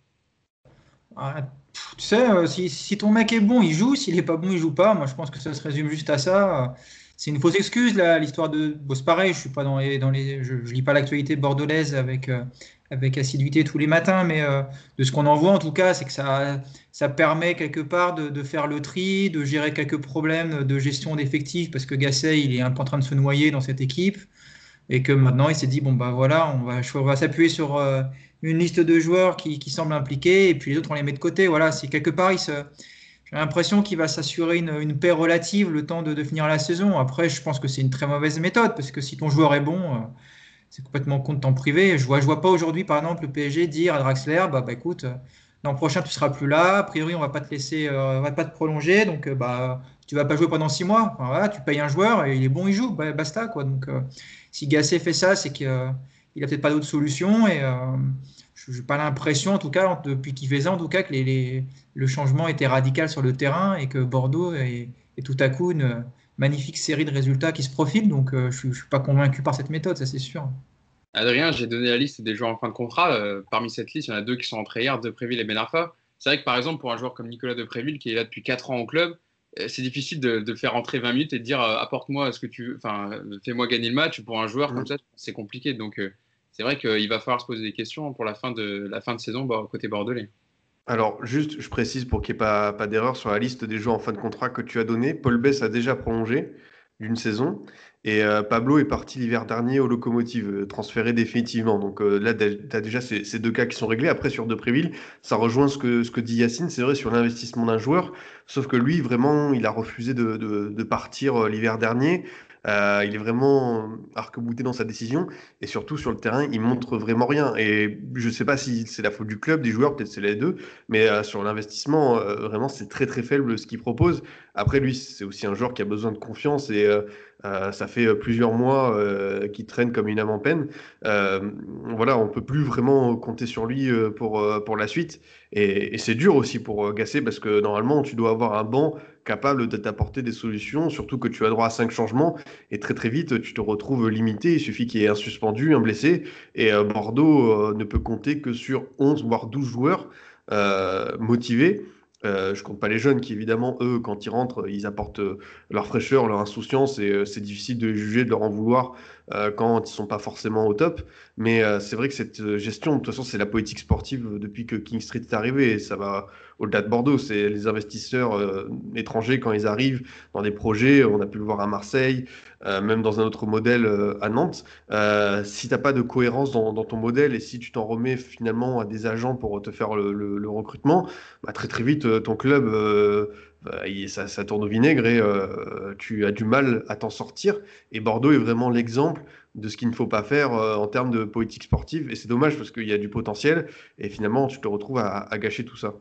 tu sais, euh, si, ton mec est bon, il joue. S'il n'est pas bon, il joue pas. Moi, je pense que ça se résume juste à ça c'est une fausse excuse l'histoire de. Bon, pareil, je suis pas dans les, dans les, je, lis pas l'actualité bordelaise avec euh, avec assiduité tous les matins, mais euh, de ce qu'on en voit en tout cas, c'est que ça ça permet quelque part de, de, faire le tri, de gérer quelques problèmes de gestion d'effectifs parce que Gasset il est un peu en train de se noyer dans cette équipe et que maintenant il s'est dit bon bah voilà, on va va s'appuyer sur euh, une liste de joueurs qui, qui semblent impliqués et puis les autres on les met de côté. Voilà, si quelque part il j'ai l'impression qu'il va s'assurer une, paix relative le temps de, finir la saison. Après, je pense que c'est une très mauvaise méthode parce que si ton joueur est bon, euh, c'est complètement compte temps privé. Je vois, je vois pas aujourd'hui, par exemple, le PSG dire à Draxler, bah, bah écoute, euh, l'an prochain tu seras plus là. A priori, on va pas te laisser, euh, on va pas te prolonger, donc bah tu vas pas jouer pendant six mois. voilà, tu payes un joueur et il est bon, il joue, bah, basta quoi. Donc si Gasset fait ça, c'est qu'il a peut-être pas d'autre solution et je n'ai pas l'impression, en tout cas, depuis qu'il fait ça, en tout cas, que le changement était radical sur le terrain et que Bordeaux est, tout à coup une magnifique série de résultats qui se profilent. Donc, euh, je ne suis pas convaincu par cette méthode, ça c'est sûr. Adrien, j'ai donné la liste des joueurs en fin de contrat. Euh, parmi cette liste, il y en a deux qui sont entrés hier, Depréville et Benarfa. C'est vrai que par exemple, pour un joueur comme Nicolas Depréville, qui est là depuis 4 ans au club, euh, c'est difficile de, faire entrer 20 minutes et de dire apporte-moi ce que tu enfin fais-moi gagner le match pour un joueur comme mmh. ça c'est compliqué donc c'est vrai qu'il va falloir se poser des questions pour la fin de, la fin de saison côté bordelais. Alors, juste, je précise pour qu'il n'y ait pas, pas d'erreur sur la liste des joueurs en fin de contrat que tu as donné. Paul Bess a déjà prolongé d'une saison et euh, Pablo est parti l'hiver dernier au Locomotive, euh, transféré définitivement. Donc euh, là, tu as déjà ces, deux cas qui sont réglés. Après, sur Depréville, ça rejoint ce que, dit Yacine, c'est vrai, sur l'investissement d'un joueur. Sauf que lui, vraiment, il a refusé de partir l'hiver dernier. Euh, il est vraiment arc-bouté dans sa décision et surtout sur le terrain, il montre vraiment rien. Et je ne sais pas si c'est la faute du club, des joueurs, peut-être c'est les deux, mais euh, sur l'investissement, euh, vraiment c'est très très faible ce qu'il propose. Après lui, c'est aussi un joueur qui a besoin de confiance et ça fait plusieurs mois qu'il traîne comme une âme en peine. voilà, on peut plus vraiment compter sur lui pour, pour la suite. Et, c'est dur aussi pour Gasset parce que normalement, tu dois avoir un banc capable de t'apporter des solutions, surtout que tu as droit à cinq changements et très très vite tu te retrouves limité. Il suffit qu'il y ait un suspendu, un blessé et euh, Bordeaux euh, ne peut compter que sur 11 voire 12 joueurs euh, je compte pas les jeunes qui, évidemment, eux, quand ils rentrent, ils apportent leur fraîcheur, leur insouciance et c'est difficile de juger, de leur en vouloir euh, quand ils sont pas forcément au top. Mais euh, c'est vrai que cette euh, gestion, de toute façon, c'est la politique sportive depuis que King Street est arrivé. Et ça va au-delà de Bordeaux. C'est les investisseurs étrangers quand ils arrivent dans des projets. On a pu le voir à Marseille, même dans un autre modèle à Nantes. si tu n'as pas de cohérence dans, ton modèle et si tu t'en remets finalement à des agents pour te faire le, recrutement, bah, très très vite, ton club euh, ça, tourne au vinaigre et euh, tu as du mal à t'en sortir. Et Bordeaux est vraiment l'exemple de ce qu'il ne faut pas faire euh, en termes de politique sportive. Et c'est dommage parce qu'il y a du potentiel et finalement tu te retrouves à, gâcher tout ça.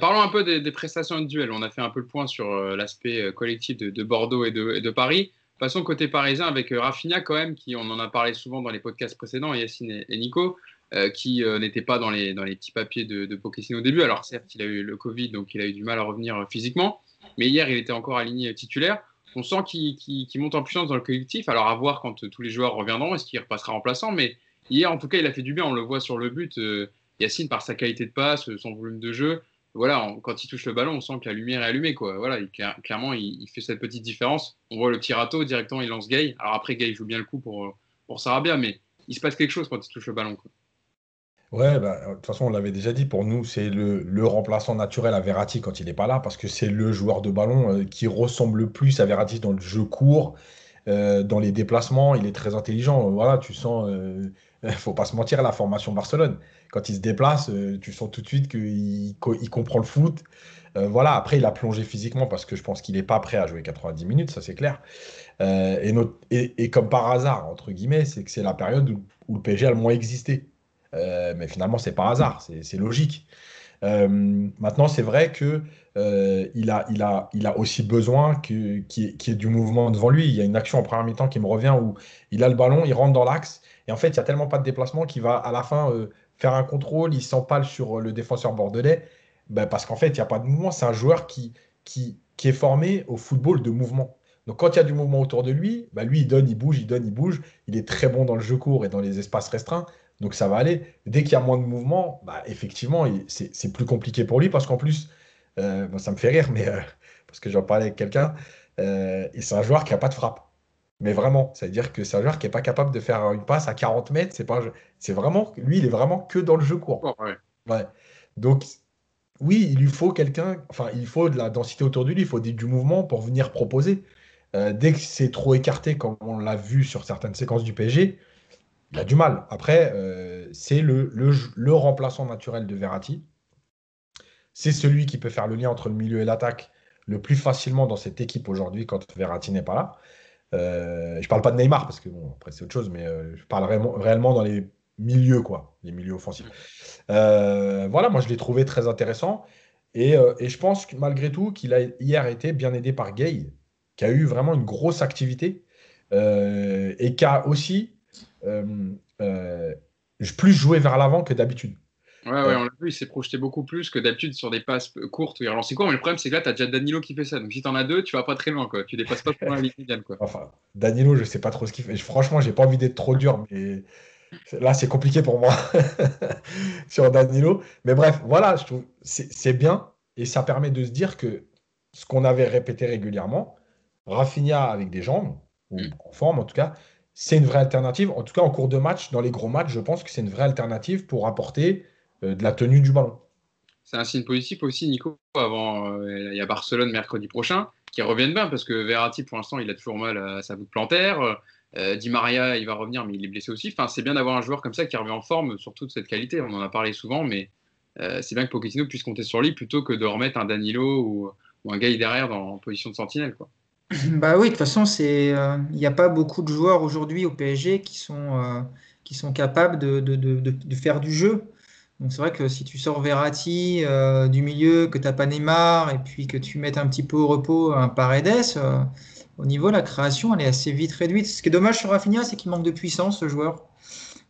parlons un peu des, prestations de duel. On a fait un peu le point sur l'aspect collectif de, Bordeaux et de, Paris. Passons côté parisien avec Rafinha quand même, qui on en a parlé souvent dans les podcasts précédents, Yacine et Nico. Euh, qui euh, n'était pas dans les, dans les petits papiers de, de Pochettino au début. Alors certes, il a eu le Covid, donc il a eu du mal à revenir euh, physiquement, mais hier, il était encore aligné titulaire. On sent qu'il monte en puissance dans le collectif. Alors à voir quand tous les joueurs reviendront, est-ce qu'il repassera remplaçant Mais hier, en tout cas, il a fait du bien. On le voit sur le but. Yacine, par sa qualité de passe, son volume de jeu, voilà, quand il touche le ballon, on sent que la lumière est allumée. Voilà, clairement, il, fait cette petite différence. On voit le petit râteau, directement, il lance Gay. Alors après, Gay joue bien le coup pour, pour Sarabia, mais il se passe quelque chose quand il touche le ballon. Ouais, bah, de toute façon, on l'avait déjà dit, pour nous, c'est le, remplaçant naturel à Verratti quand il n'est pas là, parce que c'est le joueur de ballon euh, qui ressemble le plus à Verratti dans le jeu court, euh, dans les déplacements, il est très intelligent. Voilà, tu sens, euh, faut pas se mentir, la formation Barcelone. Quand il se déplace, tu sens tout de suite qu'il il comprend le foot. voilà, après, il a plongé physiquement parce que je pense qu'il n'est pas prêt à jouer 90 minutes, ça c'est clair. et, et, comme par hasard, entre guillemets, c'est que c'est la période où, où le PSG a le moins existé. Euh, mais finalement, c'est pas hasard, c'est logique. maintenant, c'est vrai que a, il, a, aussi besoin qu'il y, ait du mouvement devant lui. Il y a une action en première mi-temps qui me revient où il a le ballon, il rentre dans l'axe, et en fait, il n'y a tellement pas de déplacement qu'il va à la fin faire un contrôle, il s'empale sur le défenseur bordelais, ben, parce qu'en fait, il n'y a pas de mouvement. C'est un joueur qui, est formé au football de mouvement. Donc quand il y a du mouvement autour de lui, bah lui, il donne, il bouge, il donne, il bouge. Il est très bon dans le jeu court et dans les espaces restreints. Donc ça va aller. Dès qu'il y a moins de mouvement, bah, effectivement, c'est plus compliqué pour lui parce qu'en plus, euh, ça me fait rire, mais euh, parce que j'en parlais avec quelqu'un, euh, et c'est un joueur qui n'a pas de frappe. Mais vraiment, c'est-à-dire que c'est un joueur qui n'est pas capable de faire une passe à 40 mètres. C'est pas, c'est vraiment, lui, il est vraiment que dans le jeu court. Ouais. Donc oui, il lui faut quelqu'un, enfin, il faut de la densité autour de lui, il faut du mouvement pour venir proposer. Dès que c'est trop écarté, comme on l'a vu sur certaines séquences du PSG, il a du mal. Après, euh, c'est le, remplaçant naturel de Verratti. C'est celui qui peut faire le lien entre le milieu et l'attaque le plus facilement dans cette équipe aujourd'hui quand Verratti n'est pas là. Euh, je parle pas de Neymar parce que bon, après c'est autre chose, mais je parle réellement dans les milieux, quoi, les milieux offensifs. voilà, moi je l'ai trouvé très intéressant. Et, et, je pense que malgré tout qu'il a hier été bien aidé par Gay, qui a eu vraiment une grosse activité euh, et qui a aussi euh, euh, plus joué vers l'avant que d'habitude. Ouais, ouais, on l'a vu, il s'est projeté beaucoup plus que d'habitude sur des passes courtes il relance court. Mais le problème, c'est que là, tu as déjà Danilo qui fait ça. Donc si tu en as deux, tu vas pas très loin. Quoi. Tu dépasses pas pour la ligne Quoi. Enfin, Danilo, je sais pas trop ce qu'il fait. Franchement, j'ai pas envie d'être trop dur, mais là, c'est compliqué pour moi sur Danilo. Mais bref, voilà, je trouve c'est bien et ça permet de se dire que ce qu'on avait répété régulièrement, Rafinha avec des jambes, ou mm. en forme en tout cas, c'est une vraie alternative. En tout cas, en cours de match, dans les gros matchs, je pense que c'est une vraie alternative pour apporter euh, de la tenue du ballon. C'est un signe positif aussi, Nico. Avant, euh, il y a Barcelone mercredi prochain, qui reviennent bien parce que Verratti, pour l'instant, il a toujours mal à sa voûte plantaire. Euh, Di Maria, il va revenir, mais il est blessé aussi. C'est bien d'avoir un joueur comme ça qui revient en forme, surtout de cette qualité. On en a parlé souvent, mais c'est bien que Pochettino puisse compter sur lui plutôt que de remettre un Danilo ou, un gars derrière en position de sentinelle. Quoi. Bah oui, de toute façon, c'est, euh, il n'y a pas beaucoup de joueurs aujourd'hui au PSG qui sont, euh, qui sont capables de, de, de, de, faire du jeu. Donc c'est vrai que si tu sors Verratti euh, du milieu, que tu n'as pas Neymar, et puis que tu mets un petit peu au repos un Paredes, au niveau la création, elle est assez vite réduite. Ce qui est dommage sur Rafinha, c'est qu'il manque de puissance, ce joueur.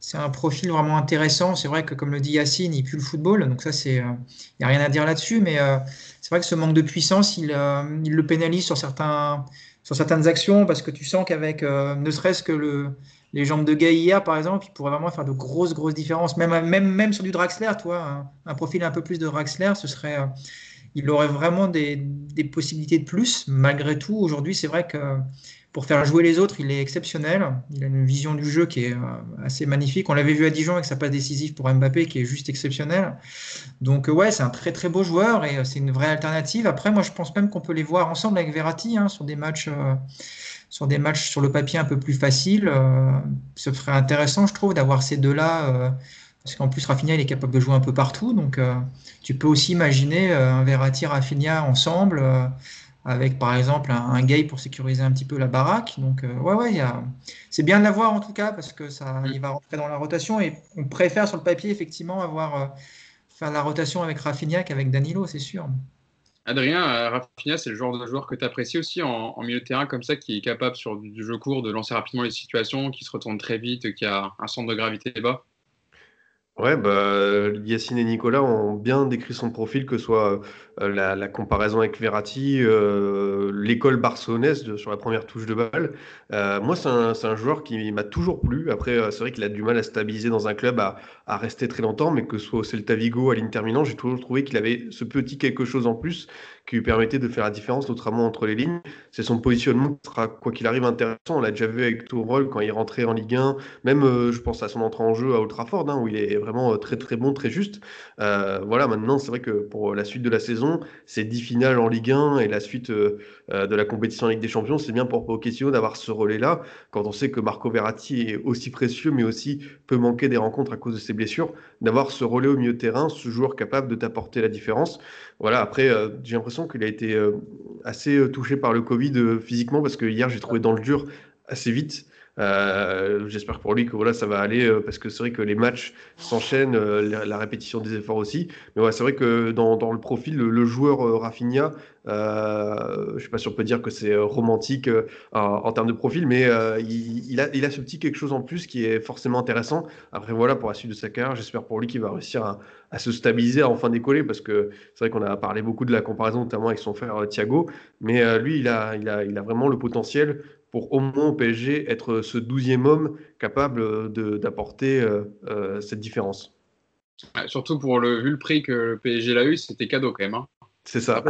C'est un profil vraiment intéressant. C'est vrai que, comme le dit Yacine, il pue le football. Donc ça, c'est, il n'y a rien à dire là-dessus. Mais c'est vrai que ce manque de puissance, il, euh, il, le pénalise sur, certains, sur certaines actions parce que tu sens qu'avec euh, ne serait-ce que le, les jambes de hier, par exemple, il pourrait vraiment faire de grosses, grosses différences. Même, même, même sur du Draxler, toi, un, profil un peu plus de Draxler, ce serait, euh, il aurait vraiment des, des, possibilités de plus. Malgré tout, aujourd'hui, c'est vrai que pour faire jouer les autres, il est exceptionnel. Il a une vision du jeu qui est euh, assez magnifique. On l'avait vu à Dijon avec sa passe décisive pour Mbappé qui est juste exceptionnelle. Donc euh, ouais, c'est un très très beau joueur et euh, c'est une vraie alternative. Après, moi je pense même qu'on peut les voir ensemble avec Verratti hein, sur des matchs. sur des matchs sur le papier un peu plus faciles, ce serait intéressant, je trouve, d'avoir ces deux-là, parce qu'en plus Rafinha il est capable de jouer un peu partout, donc tu peux aussi imaginer un Verratti Rafinha ensemble avec par exemple un, un, gay pour sécuriser un petit peu la baraque. Donc euh, ouais, ouais, c'est bien de l'avoir en tout cas parce que ça, mm. il va rentrer dans la rotation et on préfère sur le papier effectivement avoir euh, faire la rotation avec Rafinha qu'avec Danilo, c'est sûr. Adrien, euh, Rafinha, c'est le genre de joueur que tu apprécies aussi en, milieu de terrain comme ça, qui est capable sur du jeu court de lancer rapidement les situations, qui se retourne très vite, qui a un centre de gravité bas? Ouais, bah, Yacine et Nicolas ont bien décrit son profil, que ce soit euh, la, comparaison avec Verratti, euh, l'école barcelonaise sur la première touche de balle. Euh, moi, c'est un, joueur qui m'a toujours plu. Après, c'est vrai qu'il a du mal à stabiliser dans un club, à, rester très longtemps, mais que ce soit au Celta Vigo, à l'Inter Milan, j'ai toujours trouvé qu'il avait ce petit quelque chose en plus qui lui permettait de faire la différence, notamment entre les lignes. C'est son positionnement qui sera, quoi qu'il arrive, intéressant. On l'a déjà vu avec Tourol quand il rentrait en Ligue 1, même je pense à son entrée en jeu à Old Trafford, hein, où il est vraiment très très bon, très juste. voilà, maintenant, c'est vrai que pour la suite de la saison, c'est 10 finales en Ligue 1 et la suite euh, euh, de la compétition en Ligue des Champions. C'est bien pour Pochettino d'avoir ce relais-là, quand on sait que Marco Verratti est aussi précieux, mais aussi peut manquer des rencontres à cause de ses blessures, d'avoir ce relais au milieu de terrain, ce joueur capable de t'apporter la différence. Voilà, après, euh, j'ai l'impression qu'il a été assez touché par le Covid physiquement, parce que hier, j'ai trouvé dans le dur assez vite. J'espère pour lui que voilà, ça va aller parce que c'est vrai que les matchs s'enchaînent, la, répétition des efforts aussi. Mais ouais, c'est vrai que dans, dans le profil, le, joueur Rafinha, je ne sais pas si on peut dire que c'est romantique en, termes de profil, mais il, il, a, il a ce petit quelque chose en plus qui est forcément intéressant. Après, voilà, pour la suite de sa carrière, j'espère pour lui qu'il va réussir à, à, se stabiliser, à enfin décoller, parce que c'est vrai qu'on a parlé beaucoup de la comparaison, notamment avec son frère Thiago, mais lui, il a, il, a, il a vraiment le potentiel pour au moins au PSG être ce douzième homme capable d'apporter euh, euh, cette différence. surtout pour le, vu le prix que le PSG l'a eu, c'était cadeau quand même. Hein. C'est ça.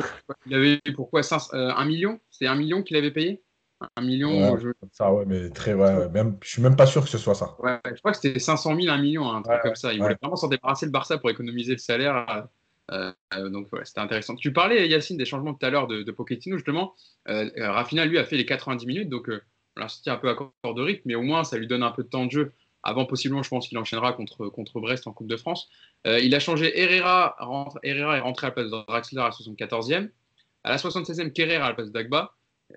Il avait pourquoi 5, euh, 1 million? C'est un million qu'il avait payé? Un million Ça, ouais, mais très, ouais, même, je suis même pas sûr que ce soit ça. Ouais, je crois que c'était 500 000, 1 million, un truc comme ça. Il voulait vraiment s'en débarrasser le Barça pour économiser le salaire euh, euh, donc voilà, c'était intéressant. Tu parlais, Yacine, des changements tout à l'heure de, de, Pochettino, justement. Euh, Rafinha, lui, a fait les 90 minutes, donc on l'a un peu à corps de rythme, mais au moins, ça lui donne un peu de temps de jeu. Avant, possiblement, je pense qu'il enchaînera contre, contre Brest en Coupe de France. il a changé Herrera, rentre, Herrera est rentré à la place de Draxler à la 74e. À la 76e, Kerrer à la place d'Agba.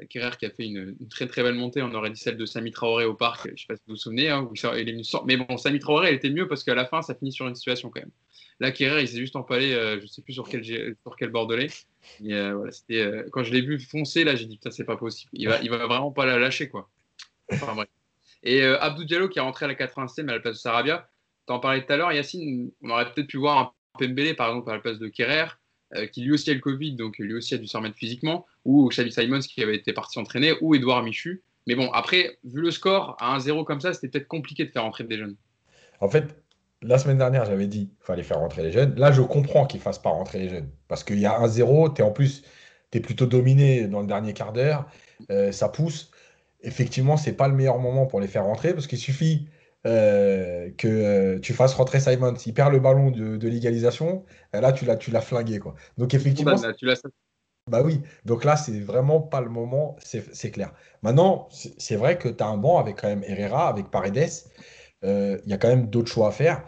Kerrer qui a fait une, très très belle montée, on aurait dit celle de Sami Traoré au parc, je ne sais pas si vous vous souvenez, hein, mais bon, Sami Traoré, elle était mieux parce qu'à la fin, ça finit sur une situation quand même. Là, Kerrer, il s'est juste empalé, euh, je ne sais plus sur quel, sur bordelais. Euh, euh, quand je l'ai vu foncer, là, j'ai dit, putain, c'est pas possible. Il va, va vraiment pas la lâcher, quoi. Et Abdou Diallo qui est rentré à la 80e à la place de Sarabia. Tu en parlais tout à l'heure, Yacine, on aurait peut-être pu voir un Pembele, par exemple, à la place de Kerrer, qui lui aussi a le Covid, donc lui aussi a dû s'en remettre physiquement, ou Xavi Simons qui avait été parti s'entraîner, ou Edouard Michu. Mais bon, après, vu le score, à 1-0 comme ça, c'était peut-être compliqué de faire entrer des jeunes. En fait, la semaine dernière, j'avais dit qu'il fallait faire rentrer les jeunes. Là, je comprends qu'ils ne fassent pas rentrer les jeunes. Parce qu'il y a un 0 tu en plus, es plutôt dominé dans le dernier quart d'heure, euh, ça pousse. Effectivement, ce n'est pas le meilleur moment pour les faire rentrer parce qu'il suffit euh, que euh, tu fasses rentrer Simon. S'il perd le ballon de, l'égalisation, là, tu l'as, tu l'as flingué. Quoi. Donc, effectivement. tu l'as... Bah oui, donc là, c'est vraiment pas le moment, c'est, clair. Maintenant, c'est, vrai que tu as un banc avec quand même Herrera, avec Paredes. Euh, il y a quand même d'autres choix à faire.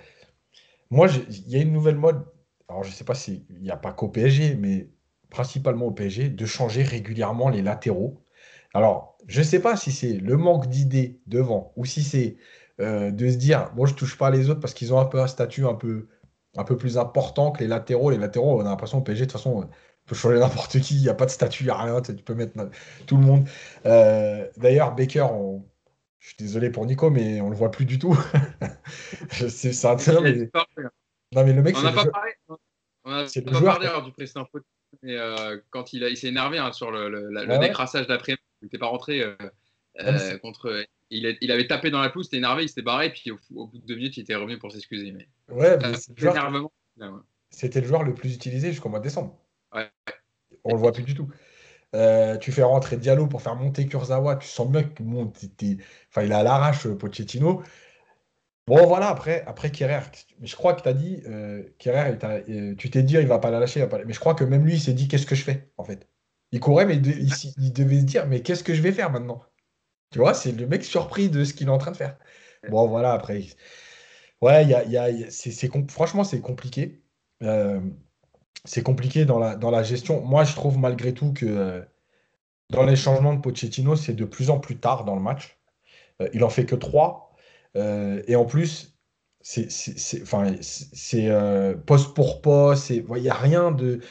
Moi, il y a une nouvelle mode. Alors, je ne sais pas s'il n'y a pas qu'au PSG, mais principalement au PSG, de changer régulièrement les latéraux. Alors, je ne sais pas si c'est le manque d'idées devant ou si c'est euh, de se dire, bon, je touche pas les autres parce qu'ils ont un peu un statut un peu, un peu plus important que les latéraux. Les latéraux, on a l'impression au PSG, de toute façon, peut changer n'importe qui, il n'y a pas de statut, il n'y a rien, tu peux mettre tout le monde. Euh, d'ailleurs, Baker, on, je suis désolé pour Nico, mais on le voit plus du tout. c'est ça. Mais... Non, mais le mec, on n'a pas parlé. On a pas parlé du précédent. Mais euh, quand il, il s'est énervé hein, sur le, le, le décrassage d'après, il n'était pas rentré euh, euh, contre. Il, il, avait tapé dans la pelouse, il était énervé, il s'était barré, puis au, bout de deux minutes, il était revenu pour s'excuser. Mais... Ouais, mais C'était le joueur le plus utilisé jusqu'au mois de décembre. Ouais. On le voit plus du tout. Euh, tu fais rentrer Diallo pour faire monter Kurzawa. Tu sens bien que enfin, il est à l'arrache, euh, Pochettino. Bon, voilà, après, après Mais je crois que tu as dit, euh, tu t'es dit, il va pas la lâcher. Mais je crois que même lui, il s'est dit, qu'est-ce que je fais, en fait? Il courait, mais il, devait se dire, mais qu'est-ce que je vais faire maintenant? Tu vois, c'est le mec surpris de ce qu'il est en train de faire. Bon, voilà, après. Ouais, y a, y a, franchement, c'est compliqué c'est compliqué dans la, dans la gestion. Moi, je trouve malgré tout que euh, dans les changements de Pochettino, c'est de plus en plus tard dans le match. Euh, il en fait que trois. Euh, et en plus, c'est poste pour poste. Il n'y a rien de.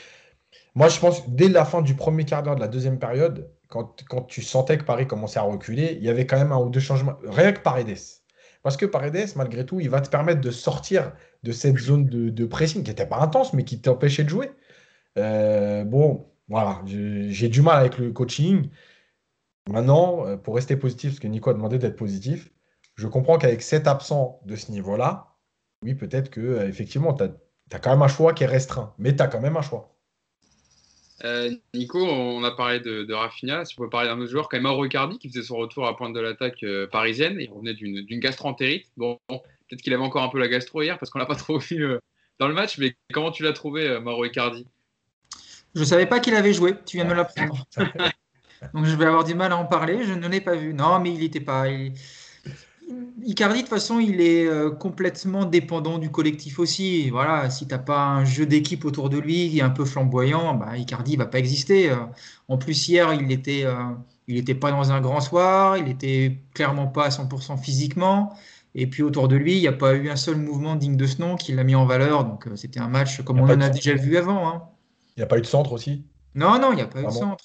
Moi, je pense dès la fin du premier quart d'heure de la deuxième période, quand, quand, tu sentais que Paris commençait à reculer, il y avait quand même un ou deux changements. Rien que Paredes. Parce que Paredes, malgré tout, il va te permettre de sortir de cette zone de, pressing qui n'était pas intense, mais qui t'empêchait de jouer. Euh, bon, voilà, j'ai du mal avec le coaching. Maintenant, euh, pour rester positif, parce que Nico a demandé d'être positif, je comprends qu'avec cet absent de ce niveau-là, oui, peut-être que euh, effectivement, tu as, quand même un choix qui est restreint, mais tu as quand même un choix. Nico, on a parlé de, de Rafinha. Si on peut parler d'un autre joueur, quand même Mauro Icardi, qui faisait son retour à pointe de l'attaque parisienne. Il revenait d'une gastroentérite. Bon, Peut-être qu'il avait encore un peu la gastro hier parce qu'on l'a pas trop vu euh, dans le match. Mais comment tu l'as trouvé, euh, Mauro Icardi? Je ne savais pas qu'il avait joué. Tu viens de me l'apprendre. Donc je vais avoir du mal à en parler. Je ne l'ai pas vu. Non, mais il n'était pas. Icardi, de toute façon, il est euh, complètement dépendant du collectif aussi. Voilà, si tu n'as pas un jeu d'équipe autour de lui un peu flamboyant, bah, Icardi ne va pas exister. En plus, hier, il n'était était pas dans un grand soir, il n'était clairement pas à 100% physiquement. Et puis autour de lui, il n'y a pas eu un seul mouvement digne de ce nom qui l'a mis en valeur. Donc c'était un match comme on en a déjà vu avant. Hein. Il n'y a pas eu de centre aussi? Non, non, il n'y a pas eu de centre.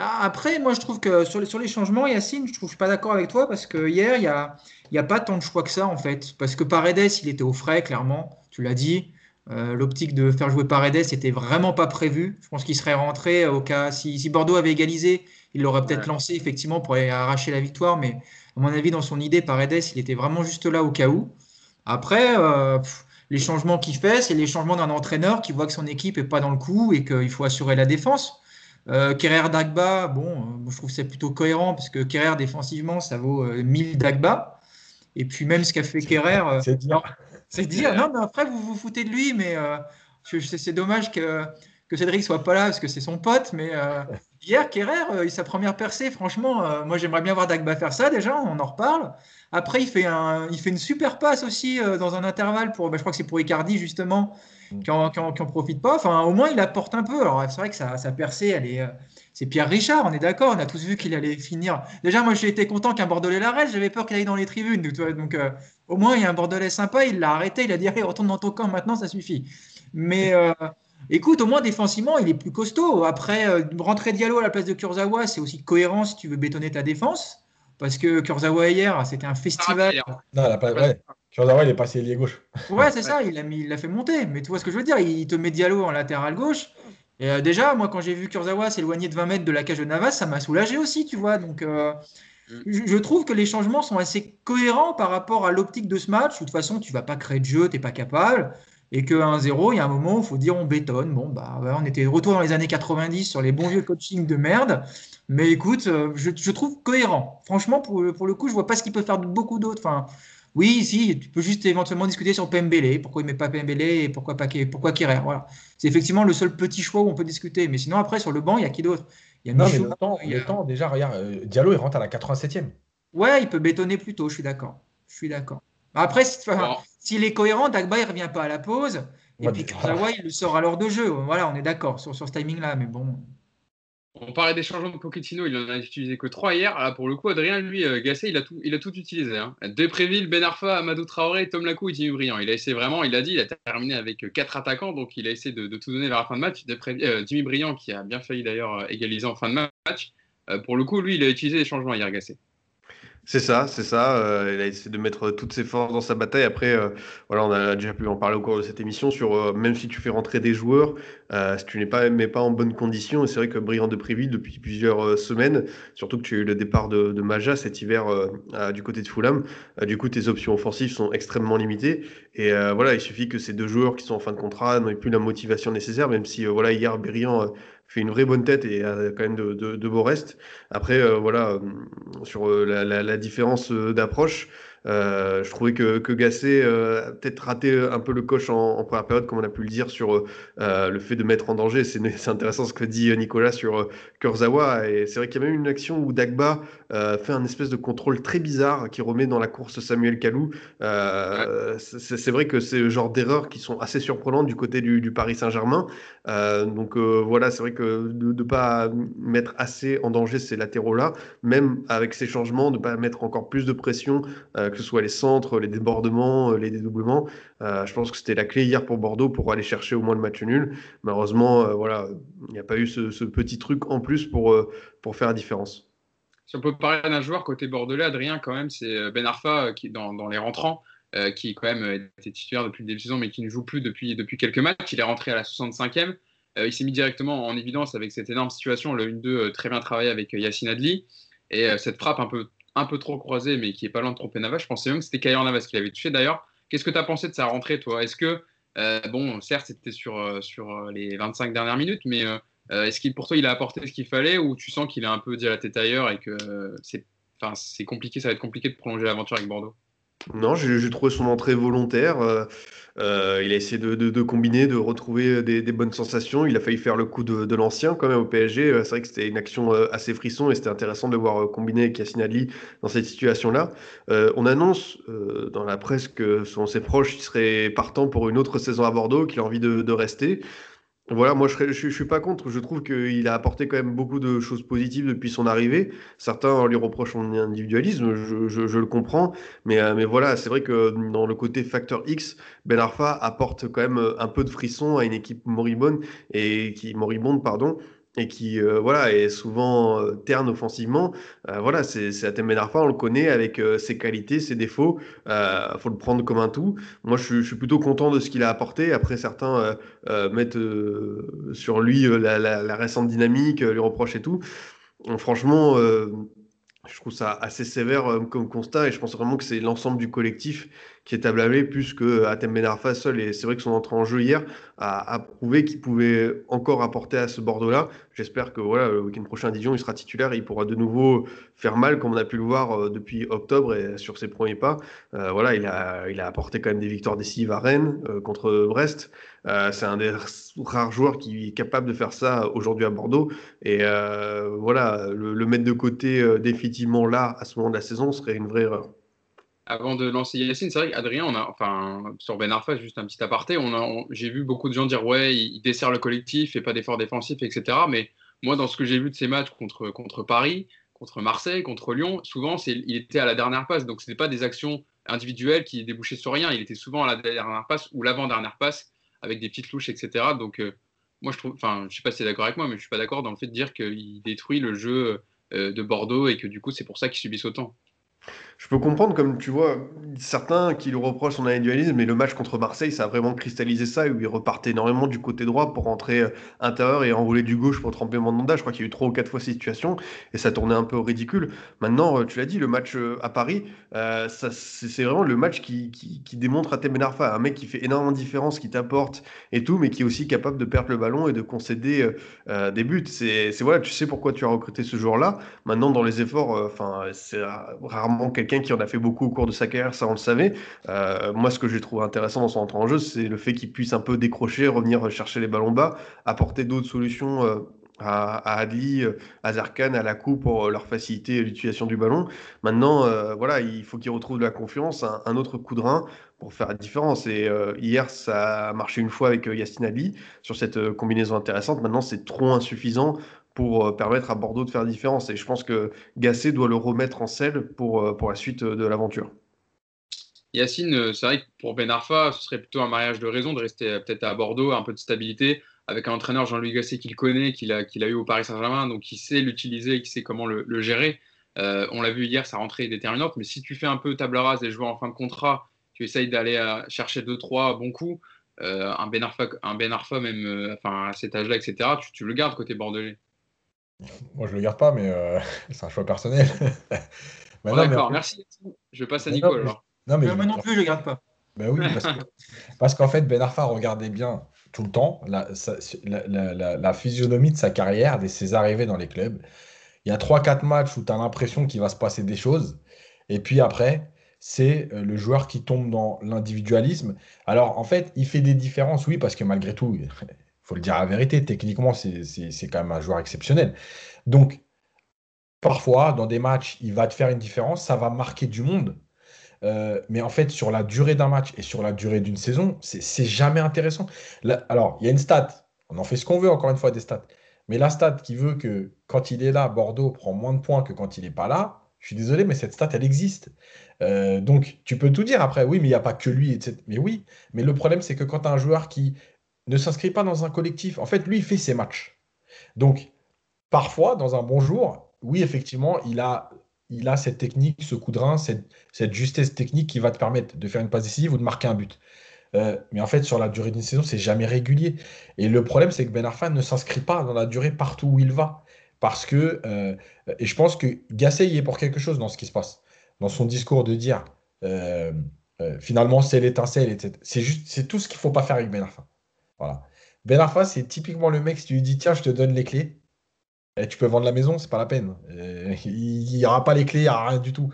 Ah, après, moi, je trouve que sur les, sur les changements, Yacine, je je suis pas d'accord avec toi parce que hier, il n'y a, y a pas tant de choix que ça, en fait. Parce que Paredes, il était au frais, clairement. Tu l'as dit. Euh, l'optique de faire jouer Paredes n'était vraiment pas prévu. Je pense qu'il serait rentré au cas si, si Bordeaux avait égalisé, il l'aurait peut-être lancé effectivement pour arracher la victoire. Mais à mon avis, dans son idée, Paredes, il était vraiment juste là au cas où. Après, euh, les changements qu'il fait, c'est les changements d'un entraîneur qui voit que son équipe n'est pas dans le coup et qu'il faut assurer la défense. Euh, Dagba, bon, euh, je trouve c'est plutôt cohérent parce que Kerrer défensivement, ça vaut 1000 euh, Dagba. Et puis même ce qu'a fait Kerrer. Euh, c'est dire. C'est dire. Non, mais après, vous vous foutez de lui, mais c'est dommage que, que Cédric soit pas là parce que c'est son pote. Mais hier, Kerrer, sa première percée, franchement, moi j'aimerais bien voir Dagba faire ça déjà, on en reparle. Après, il fait, un, il fait une super passe aussi dans un intervalle pour, bah, je crois que c'est pour Icardi justement Mm. qui en, profite pas. Enfin, au moins, il apporte un peu. Alors, c'est vrai que sa, percée, elle est. Euh, c'est Pierre Richard, on est d'accord. On a tous vu qu'il allait finir. Déjà, moi, j'ai été content qu'un Bordelais l'arrête. J'avais peur qu'il aille dans les tribunes. Donc, euh, au moins, il y a un Bordelais sympa. Il l'a arrêté. Il a dit retourne dans ton camp maintenant, ça suffit. Mais. Euh, écoute, au moins défensivement, il est plus costaud. Après, rentrer Diallo à la place de Kurzawa, c'est aussi cohérent si tu veux bétonner ta défense. Parce que Kurzawa hier, c'était un festival. Non, elle a pas, ouais. Kurzawa, il est passé lié gauche. Ouais, c'est ça, il l'a il fait monter. Mais tu vois ce que je veux dire Il te met Diallo en latéral gauche. Et euh, déjà, moi, quand j'ai vu Kurzawa s'éloigner de 20 mètres de la cage de Navas, ça m'a soulagé aussi, tu vois. Donc, euh, mm. je, trouve que les changements sont assez cohérents par rapport à l'optique de ce match. De toute façon, tu vas pas créer de jeu, tu n'es pas capable. Et que 1-0, il y a un moment où il faut dire on bétonne. Bon, bah, on était de retour dans les années 90 sur les bons vieux coaching de merde. Mais écoute, euh, je, trouve cohérent. Franchement, pour, pour le coup, je vois pas ce qu'il peut faire de beaucoup d'autres. Enfin, oui, si, tu peux juste éventuellement discuter sur Pembele, pourquoi il ne met pas Pembele et pourquoi pas pourquoi Kerrer. Voilà. C'est effectivement le seul petit choix où on peut discuter. Mais sinon, après, sur le banc, il y a qui d'autre? Il y a Non, mais le temps, le temps, déjà, regarde, euh, Diallo, il rentre à la 87e. Ouais, il peut bétonner plus tôt, je suis d'accord. Je suis d'accord. Après, s'il est cohérent, Dagba, il ne revient pas à la pause. Et puis Kurzawa, il le sort à l'heure de jeu. Voilà, on est d'accord sur, sur ce timing-là. Mais bon, on parlait des changements de Pochettino, il en a utilisé que trois hier. Là, pour le coup, Adrien, lui, euh, Gasset, il a tout, il a tout utilisé. Hein. Depréville, Ben Arfa, Amadou Traoré, Tom Lacou et Jimmy Briand. Il a essayé vraiment, il a dit, il a terminé avec euh, quatre attaquants, donc il a essayé de, tout donner vers la fin de match. Euh, Jimmy Briand, qui a bien failli d'ailleurs égaliser en fin de match. pour le coup, lui, il a utilisé les changements hier, Gasset. C'est ça, c'est ça. Euh, il a essayé de mettre toutes ses forces dans sa bataille. Après, euh, voilà, on a déjà pu en parler au cours de cette émission sur euh, même si tu fais rentrer des joueurs, si tu n'es pas, pas en bonne condition. Et c'est vrai que Briand de Préville, depuis plusieurs semaines, surtout que tu as eu le départ de, de Maja cet hiver du côté de Fulham, du coup, tes options offensives sont extrêmement limitées. Et voilà, il suffit que ces deux joueurs qui sont en fin de contrat n'aient plus la motivation nécessaire, même si voilà, hier, Briand fait une vraie bonne tête et a quand même de, beaux restes. Après, euh, voilà, euh, sur euh, la différence d'approche, euh, je trouvais que, que Gasset euh, a peut-être raté un peu le coche en, première période, comme on a pu le dire, sur euh, le fait de mettre en danger. C'est intéressant ce que dit Nicolas sur Kurzawa. Et c'est vrai qu'il y a même une action où Dagba fait un espèce de contrôle très bizarre qui remet dans la course Samuel Kalou. c'est vrai que c'est le genre d'erreurs qui sont assez surprenantes du côté du, Paris Saint-Germain. donc voilà, c'est vrai que de ne pas mettre assez en danger ces latéraux-là, même avec ces changements, de ne pas mettre encore plus de pression que ce soit les centres, les débordements, euh, les dédoublements. Euh, je pense que c'était la clé hier pour Bordeaux pour aller chercher au moins le match nul. Malheureusement, euh, voilà, il n'y a pas eu ce, petit truc en plus pour, pour faire la différence. Si on peut parler d'un joueur côté bordelais, Adrien, quand même, c'est Ben Arfa qui, dans, dans les rentrants, qui quand même était titulaire depuis le début de saison, mais qui ne joue plus depuis, depuis quelques matchs. Il est rentré à la 65e. il s'est mis directement en évidence avec cette énorme situation, le 1-2 très bien travaillé avec Yacine Adli. Et cette frappe un peu un peu trop croisé, mais qui est pas loin de tromper Navas. Je pensais même que c'était Kayer Navas qui l'avait touché d'ailleurs. Qu'est-ce que tu as pensé de sa rentrée, toi? Est-ce que, euh, bon, certes, c'était sur, euh, sur euh, les 25 dernières minutes, mais est-ce qu'il, pour toi, il a apporté ce qu'il fallait ou tu sens qu'il a un peu dit à la tête ailleurs et que c'est, c'est compliqué, ça va être compliqué de prolonger l'aventure avec Bordeaux? Non, j'ai trouvé son entrée volontaire. Euh, euh, il a essayé de, combiner, de retrouver des, bonnes sensations. Il a failli faire le coup de, l'ancien quand même au PSG. Euh, c'est vrai que c'était une action assez frisson et c'était intéressant de voir combiner avec dans cette situation-là. on annonce dans la presse que selon ses proches, il serait pour une autre saison à Bordeaux, qu'il a envie de, rester. Voilà, moi je ne suis pas contre. Je trouve qu'il a apporté quand même beaucoup de choses positives depuis son arrivée. Certains lui reprochent son individualisme, je, le comprends. Mais, euh, mais voilà, c'est vrai que dans le côté facteur X, Ben Arfa apporte quand même un peu de frisson à une équipe moribonde, et qui, moribonde pardon, et qui euh, voilà est souvent euh, terne offensivement. Euh, voilà, c'est Atem Ben Arfa, on le connaît avec ses qualités, ses défauts. Il faut le prendre comme un tout. Moi, je, suis plutôt content de ce qu'il a apporté. Après, certains mettent sur lui la, la, récente dynamique, lui reprochent et tout. franchement, je trouve ça assez sévère comme constat et je pense vraiment que c'est l'ensemble du collectif qui est à blâmer plus que Atem Ben Arfa seul. Et c'est vrai que son entrée en jeu hier a, prouvé qu'il pouvait encore apporter à ce Bordeaux-là. J'espère que voilà, le week-end prochain à Dijon, il sera titulaire et il pourra de nouveau faire mal comme on a pu le voir euh, depuis octobre et sur ses premiers pas. Euh, voilà, il a, a apporté quand même des victoires décisives à Rennes euh, contre Brest. c'est un des rares joueurs qui est capable de faire ça aujourd'hui à Bordeaux. Et voilà, le, mettre de côté définitivement là, à ce moment de la saison, serait une vraie erreur avant de lancer Yacine, c'est vrai qu'Adrien, on enfin, sur Ben Arfa, juste un petit aparté, on a, j'ai vu beaucoup de gens dire ouais, il, dessert le collectif, fait pas d'efforts défensifs, etc. Mais moi, dans ce que j'ai vu de ces matchs contre, contre Paris, contre Marseille, contre Lyon, souvent, il était à la dernière passe. Donc, ce n'était pas des actions individuelles qui débouchaient sur rien. Il était souvent à la dernière passe ou l'avant-dernière passe avec des petites louches, etc. Donc, euh, moi, je trouve, enfin, sais pas si c'est d'accord avec moi, mais je suis pas d'accord dans le fait de dire qu'il détruit le jeu euh, de Bordeaux et que du coup, c'est pour ça qu'ils subissent autant. Je peux comprendre, comme tu vois, certains qui lui reprochent son individualisme, mais le match contre Marseille, ça a vraiment cristallisé ça, où il repartait énormément du côté droit pour rentrer euh, intérieur et enrouler du gauche pour tremper Mandanda. Je crois qu'il y a eu trois ou quatre fois cette situation, et ça tournait un peu au ridicule. Maintenant, euh, tu l'as dit, le match euh, à Paris, c'est vraiment le match qui, démontre à Temenarfa, un mec qui fait énormément de différence, qui t'apporte et tout, mais qui est aussi capable de perdre le ballon et de concéder des buts. C'est voilà, tu sais pourquoi tu as recruté ce joueur-là. Maintenant, dans les efforts, enfin, c'est rarement quelqu'un quelqu'un qui en a fait beaucoup au cours de sa carrière, ça on le savait. Euh, moi, ce que j'ai trouvé intéressant dans son entrée en jeu, c'est le fait qu'il puisse un peu décrocher, revenir chercher les ballons bas, apporter d'autres solutions. Euh, à, Adli, euh, à Zarkan, à la coupe pour leur faciliter l'utilisation du ballon. Maintenant, voilà, il faut qu'il retrouve de la confiance, un, autre coup de rein pour faire la différence. Et hier, ça a marché une fois avec Yacine Ali sur cette combinaison intéressante. Maintenant, c'est trop insuffisant pour euh, permettre à Bordeaux de faire la différence. Et je pense que Gasset doit le remettre en selle pour, euh, pour la suite de l'aventure. Yacine, euh, c'est vrai que pour Ben Arfa, ce serait plutôt un mariage de raison de rester peut-être à Bordeaux, un peu de stabilité, avec un entraîneur Jean-Louis Gasset qu'il connaît, qu'il a, qu'il a eu au Paris Saint-Germain, donc qui sait l'utiliser, qui sait comment le, gérer. on l'a vu hier, sa rentrée est déterminante, mais si tu fais un peu table rase des joueurs en fin de contrat, tu essayes d'aller chercher 2-3 bons coups, un, ben Arfa, un Ben Arfa, même à cet âge-là, etc., tu, le gardes côté bordelais. Moi, je le garde pas, mais euh, c'est un choix personnel. D'accord, merci. Je passe à Nico alors. Non, mais moi non plus, je le garde pas. Ben oui, parce qu'en fait, Ben Arfa regardait bien tout le temps la, la, physionomie de sa carrière, de ses arrivées dans les clubs. Il y a 3-4 matchs où tu as l'impression qu'il va se passer des choses. Et puis après, c'est euh, le joueur qui tombe dans l'individualisme. Alors, en fait, il fait des différences, oui, parce que malgré tout, faut le dire à la vérité, techniquement, c'est quand même un joueur exceptionnel. Donc, parfois, dans des matchs, il va te faire une différence, ça va marquer du monde. Euh, mais en fait, sur la durée d'un match et sur la durée d'une saison, c'est jamais intéressant. alors, il y a une stat, on en fait ce qu'on veut, encore une fois, des stats. Mais la stat qui veut que quand il est là, Bordeaux prend moins de points que quand il n'est pas là, je suis désolé, mais cette stat, elle existe. Euh, donc, tu peux tout dire après, oui, mais il n'y a pas que lui, etc. Mais oui, mais le problème, c'est que quand un joueur qui ne s'inscrit pas dans un collectif. En fait, lui, il fait ses matchs. Donc, parfois, dans un bon jour, oui, effectivement, il a, il a cette technique, ce coup de rein, cette, justesse technique qui va te permettre de faire une passe décisive ou de marquer un but. Euh, mais en fait, sur la durée d'une saison, c'est jamais régulier. Et le problème, c'est que Ben Arfa ne s'inscrit pas dans la durée partout où il va. Parce que, euh, et je pense que Gasset y est pour quelque chose dans ce qui se passe. Dans son discours de dire, euh, finalement, c'est l'étincelle, c'est juste, c'est tout ce qu'il ne faut pas faire avec Ben Arfa. Voilà. Ben Arfa, c'est typiquement le mec, si tu lui dis tiens, je te donne les clés, et eh, tu peux vendre la maison, c'est pas la peine. Euh, il n'y aura pas les clés, il n'y aura rien du tout.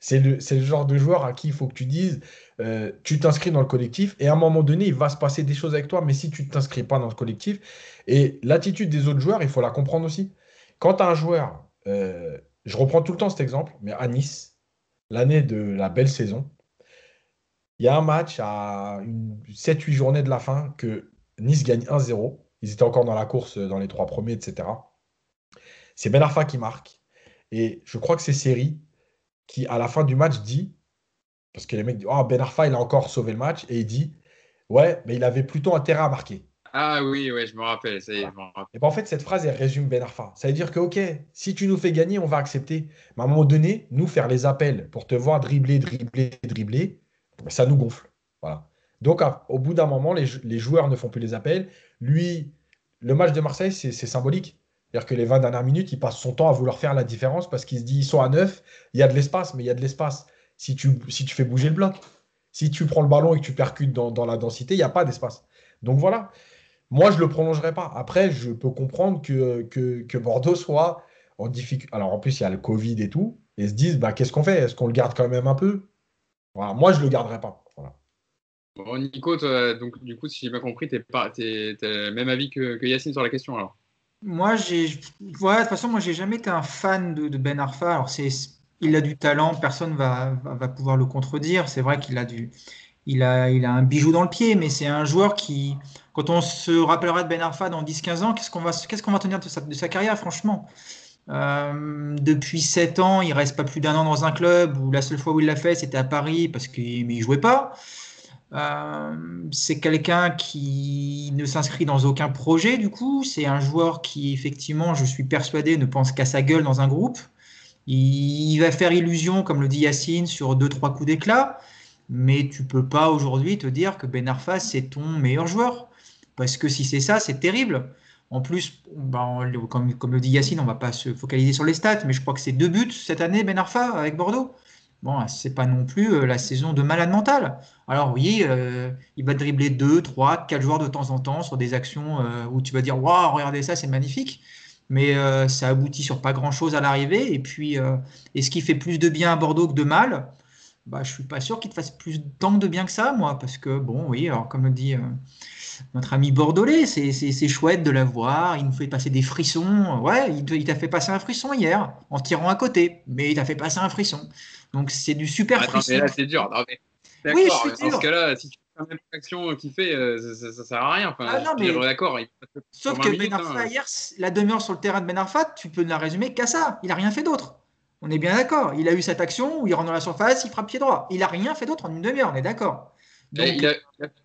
C'est le, genre de joueur à qui il faut que tu dises, euh, tu t'inscris dans le collectif et à un moment donné, il va se passer des choses avec toi, mais si tu ne t'inscris pas dans le collectif, et l'attitude des autres joueurs, il faut la comprendre aussi. Quand tu as un joueur, euh, je reprends tout le temps cet exemple, mais à Nice, l'année de la belle saison, il y a un match à 7-8 journées de la fin que Nice gagne 1-0. Ils étaient encore dans la course dans les trois premiers, etc. C'est Ben Arfa qui marque. Et je crois que c'est Seri qui, à la fin du match, dit, parce que les mecs disent, oh, Ben Arfa, il a encore sauvé le match, et il dit, ouais, mais il avait plutôt intérêt à marquer. Ah oui, ouais, je me rappelle. Ça y est, Et ben, en fait, cette phrase, elle résume Ben Arfa. Ça veut dire que, OK, si tu nous fais gagner, on va accepter. Mais à un moment donné, nous faire les appels pour te voir dribbler, dribbler, dribbler, ça nous gonfle. Voilà. Donc, au bout d'un moment, les, joueurs ne font plus les appels. Lui, le match de Marseille, c'est symbolique. C'est-à-dire que les 20 dernières minutes, il passe son temps à vouloir faire la différence parce qu'il se dit ils sont à 9, il y a de l'espace, mais il y a de l'espace si tu, fais bouger le bloc. Si tu prends le ballon et que tu percutes dans, la densité, il n'y a pas d'espace. Donc voilà, moi je ne le prolongerai pas. Après, je peux comprendre que, Bordeaux soit en difficulté. Alors en plus, il y a le Covid et tout, et se disent bah, qu'est-ce qu'on fait? Est-ce qu'on le garde quand même un peu? Moi, je ne le garderai pas. Bon, Nico, donc, du coup, si j'ai bien compris, tu es, le même avis que, que Yacine sur la question alors? Moi, j'ai. Voilà, de toute façon, moi, j'ai jamais été un fan de, Ben Arfa. Alors, il a du talent, personne va, va, pouvoir le contredire. C'est vrai qu'il a du. Il a, il a un bijou dans le pied, mais c'est un joueur qui, quand on se rappellera de Ben Arfa dans 10-15 ans, qu'est-ce qu'on va, qu'est-ce va tenir de sa, de sa carrière, franchement? Euh, Depuis 7 ans, il reste pas plus d'un an dans un club où la seule fois où il l'a fait, c'était à Paris parce qu'il ne jouait pas. Euh, c'est quelqu'un qui ne s'inscrit dans aucun projet, du coup. C'est un joueur qui, effectivement, je suis persuadé, ne pense qu'à sa gueule dans un groupe. Il, va faire illusion, comme le dit Yacine, sur deux, trois coups d'éclat. Mais tu peux pas aujourd'hui te dire que Ben Arfa, c'est ton meilleur joueur. Parce que si c'est ça, c'est terrible. En plus, ben, comme, le dit Yacine, on va pas se focaliser sur les stats, mais je crois que c'est deux buts cette année, Ben Arfa, avec Bordeaux. Bon, c'est pas non plus euh, la saison de malade mental. Alors oui, euh, il va dribbler 2, 3, 4 joueurs de temps en temps sur des actions euh, où tu vas dire Waouh, regardez ça, c'est magnifique. Mais ça aboutit sur pas grand chose à l'arrivée. Et puis, est-ce qu'il fait plus de bien à Bordeaux que de mal? Bah, Je suis pas sûr qu'il te fasse plus tant de bien que ça, moi. Parce que, bon, oui, alors comme le dit notre ami bordelais, c'est chouette de la voir. Il nous fait passer des frissons. Ouais, il t'a fait passer un frisson hier en tirant à côté. Mais il t'a fait passer un frisson. Donc c'est du super Attends, mais là, c'est dur. oui, je suis Dans ce cas-là, si tu fais la même action qu'il fait, euh, ça, ça, sert à rien. Enfin, ah, non, mais... D'accord. Sauf que Ben Arfa, hein. hier, la demeure sur le terrain de Ben Arfa, tu peux ne la résumer qu'à ça. Il n'a rien fait d'autre. On est bien d'accord. Il a eu cette action où il rentre dans la surface, il frappe pied droit. Il n'a rien fait d'autre en une demi-heure, on est d'accord. Il, a,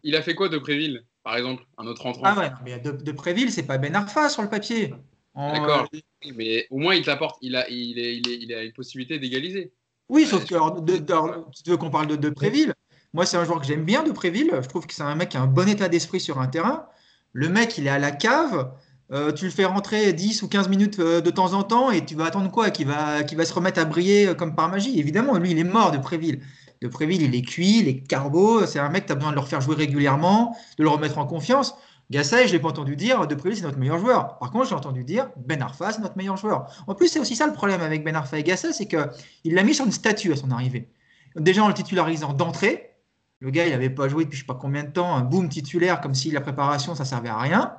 il, a, fait quoi de Préville, par exemple Un autre entrant Ah ouais, mais de, de Préville, c'est pas Ben Arfa sur le papier. D'accord, mais au moins il t'apporte, il a, il, il, il a une possibilité d'égaliser. Oui, sauf que tu veux qu'on parle de, de Préville? Moi, c'est un joueur que j'aime bien de Préville. Je trouve que c'est un mec qui a un bon état d'esprit sur un terrain. Le mec, il est à la cave. Euh, tu le fais rentrer 10 ou 15 minutes euh, de temps en temps et tu vas attendre quoi? Qu'il va, va se remettre à briller euh, comme par magie. Évidemment, lui, il est mort de Préville. De Préville, il est cuit, il est carbo. C'est un mec, tu as besoin de le refaire jouer régulièrement, de le remettre en confiance. Gasset, je ne l'ai pas entendu dire, De Préville, c'est notre meilleur joueur. Par contre, j'ai entendu dire, Ben Arfa, c'est notre meilleur joueur. En plus, c'est aussi ça le problème avec Ben Arfa et Gasset, c'est qu'il l'a mis sur une statue à son arrivée. Déjà en le titularisant d'entrée, le gars, il n'avait pas joué depuis je ne sais pas combien de temps, un boom titulaire, comme si la préparation, ça servait à rien.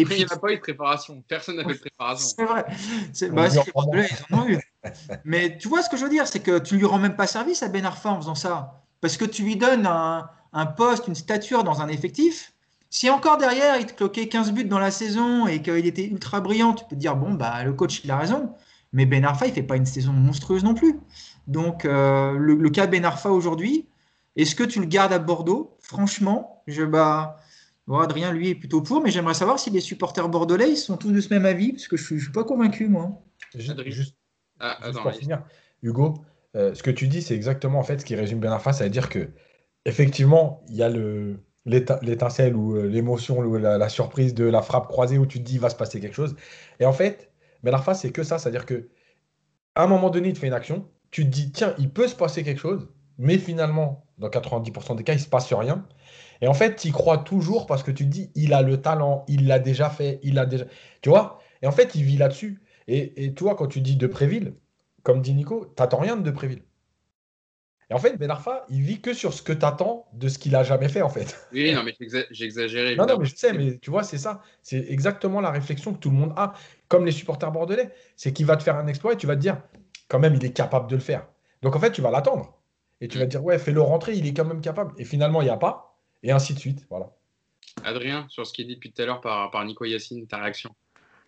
Et puis, il n'y a pas eu de préparation. Personne n'a fait de préparation. C'est vrai. C'est, bah, ils en ont eu. Mais tu vois ce que je veux dire, c'est que tu lui rends même pas service à Ben Arfa en faisant ça. Parce que tu lui donnes un, un poste, une stature dans un effectif si encore derrière, il te cloquait 15 buts dans la saison et qu'il était ultra brillant, tu peux te dire, bon, bah, le coach, il a raison. Mais Ben Arfa, il fait pas une saison monstrueuse non plus. Donc, euh, le, cas Ben Arfa aujourd'hui, est-ce que tu le gardes à Bordeaux? Franchement, je, bah, Adrien, lui, est plutôt pour, mais j'aimerais savoir si les supporters bordelais, ils sont tous de ce même avis, parce que je ne suis, pas convaincu, moi. Juste, ah, pour finir, Hugo, euh, ce que tu dis, c'est exactement en fait ce qui résume Ben Arfa, c'est-à-dire que effectivement, il y a le, l'étincelle ou euh, l'émotion ou la, surprise de la frappe croisée où tu te dis il va se passer quelque chose. Et en fait, mais la c'est que ça, c'est-à-dire que à un moment donné, il te fait une action, tu te dis tiens, il peut se passer quelque chose, mais finalement, dans 90% des cas, il se passe rien. Et en fait, tu y crois toujours parce que tu te dis il a le talent, il l'a déjà fait, il a déjà. Tu vois? Et en fait, il vit là-dessus. Et, et toi, quand tu dis de Préville, comme dit Nico, t'attends rien de Préville. Et en fait, Ben Arfa, il vit que sur ce que tu attends de ce qu'il a jamais fait, en fait. Oui, non, mais j'ai exagéré. non, non, mais je sais, mais tu vois, c'est ça. C'est exactement la réflexion que tout le monde a, comme les supporters bordelais. C'est qu'il va te faire un exploit et tu vas te dire, quand même, il est capable de le faire. Donc, en fait, tu vas l'attendre. Et tu vas te dire, ouais, fais-le rentrer, il est quand même capable. Et finalement, il n'y a pas. Et ainsi de suite. Voilà. Adrien, sur ce qui est dit depuis tout à l'heure par, par Nico Yacine, ta réaction?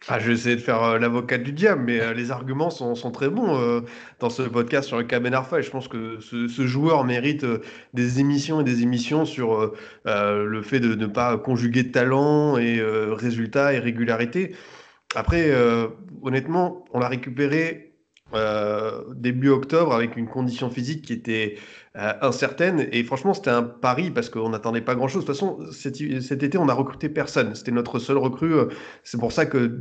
Ah, je vais essayer de faire euh, l'avocat du diable, mais euh, les arguments sont, sont très bons euh, dans ce podcast sur le Kaben Arfa. Et je pense que ce, ce joueur mérite des émissions et des émissions sur le fait de ne pas conjuguer talent et résultats et régularité. Après, honnêtement, on l'a récupéré début octobre avec une condition physique qui était euh, incertaine. Et franchement, c'était un pari parce qu'on n'attendait pas grand-chose. De toute façon, cet, été, on n'a recruté personne. C'était notre seul recrue. C'est pour ça que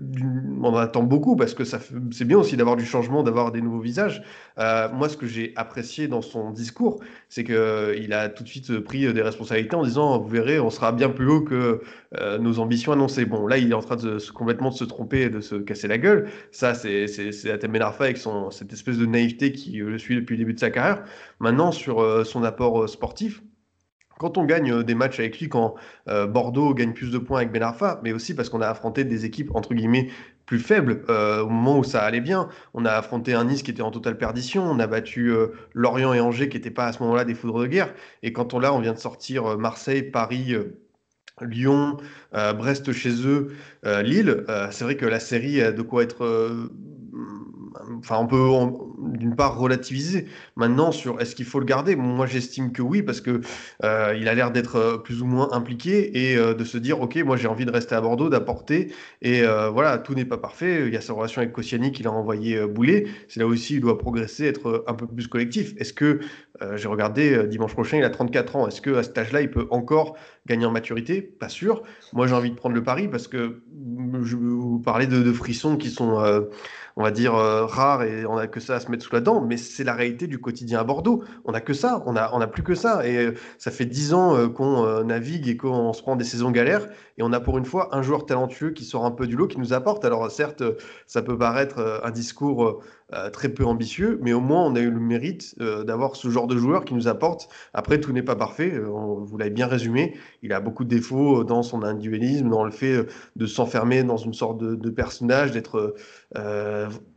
on attend beaucoup parce que c'est bien aussi d'avoir du changement, d'avoir des nouveaux visages. Euh, moi, ce que j'ai apprécié dans son discours, c'est qu'il euh, a tout de suite pris des responsabilités en disant, vous verrez, on sera bien plus haut que nos ambitions annoncées. Bon, là, il est en train de se, complètement de se tromper et de se casser la gueule. Ça, c'est Atem Ben Arfa avec son, cette espèce de naïveté qui le suit depuis le début de sa carrière. Maintenant, sur euh, son apport euh, sportif, quand on gagne euh, des matchs avec lui, quand Bordeaux gagne plus de points avec Ben Arfa, mais aussi parce qu'on a affronté des équipes entre guillemets plus faibles au moment où ça allait bien. On a affronté un Nice qui était en totale perdition, on a battu Lorient et Angers qui n'étaient pas à ce moment-là des foudres de guerre. Et quand on là, on vient de sortir Marseille, Paris. Lyon, Brest chez eux, Lille, c'est vrai que la série a de quoi être enfin, on peut d'une part relativiser. Maintenant, sur est-ce qu'il faut le garder? Moi, j'estime que oui, parce que euh, il a l'air d'être euh, plus ou moins impliqué et euh, de se dire, ok, moi j'ai envie de rester à Bordeaux, d'apporter. Et voilà, tout n'est pas parfait. Il y a sa relation avec Koscielny qu'il a envoyé bouler. C'est là aussi il doit progresser, être un peu plus collectif. Est-ce que j'ai regardé dimanche prochain, il a 34 ans. Est-ce que à cet âge-là, il peut encore gagner en maturité? Pas sûr. Moi, j'ai envie de prendre le pari parce que je vous parlais de, de frissons qui sont on va dire, euh, rare et on n'a que ça à se mettre sous la dent, mais c'est la réalité du quotidien à Bordeaux. On n'a que ça, on n'a plus que ça. Et euh, ça fait dix ans euh, qu'on navigue et qu'on se prend des saisons galères, et on a pour une fois un joueur talentueux qui sort un peu du lot, qui nous apporte. Alors certes, ça peut paraître un discours euh, très peu ambitieux, mais au moins on a eu le mérite euh, d'avoir ce genre de joueur qui nous apporte. Après, tout n'est pas parfait, euh, vous l'avez bien résumé, il a beaucoup de défauts dans son individualisme, dans le fait de s'enfermer dans une sorte de, personnage, d'être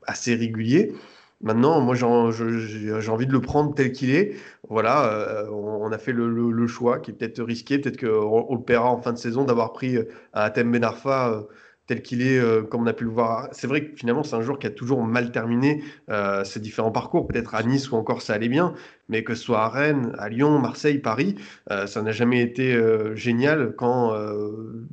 assez régulier. Maintenant, moi, j'ai envie de le prendre tel qu'il est. Voilà, on, a fait le, choix qui est peut-être risqué. Peut-être qu'on on le paiera en fin de saison d'avoir pris à Atem Benarfa tel qu'il est, euh, comme on a pu le voir. C'est vrai que finalement, c'est un joueur qui a toujours mal terminé euh, ses différents parcours. Peut-être à Nice ou encore ça allait bien, mais que ce soit à Rennes, à Lyon, Marseille, Paris, euh, ça n'a jamais été génial quand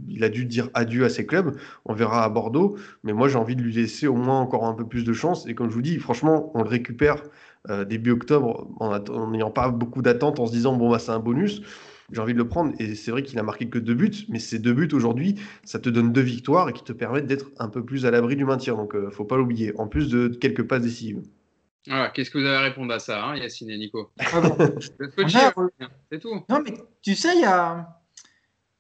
il a dû dire adieu à ses clubs. On verra à Bordeaux, mais moi j'ai envie de lui laisser au moins encore un peu plus de chance. Et comme je vous dis, franchement, on le récupère début octobre en n'ayant pas beaucoup d'attentes, en se disant bon bah c'est un bonus j'ai envie de le prendre. Et c'est vrai qu'il n'a marqué que deux buts, mais ces deux buts aujourd'hui, ça te donne deux victoires et qui te permettent d'être un peu plus à l'abri du maintien. Donc, ne euh, faut pas l'oublier. En plus de quelques passes décisives. Voilà, qu'est-ce que vous avez à répondre à ça, hein, Yacine et Nico? Ah C'est tout. Non, mais tu sais, il y a.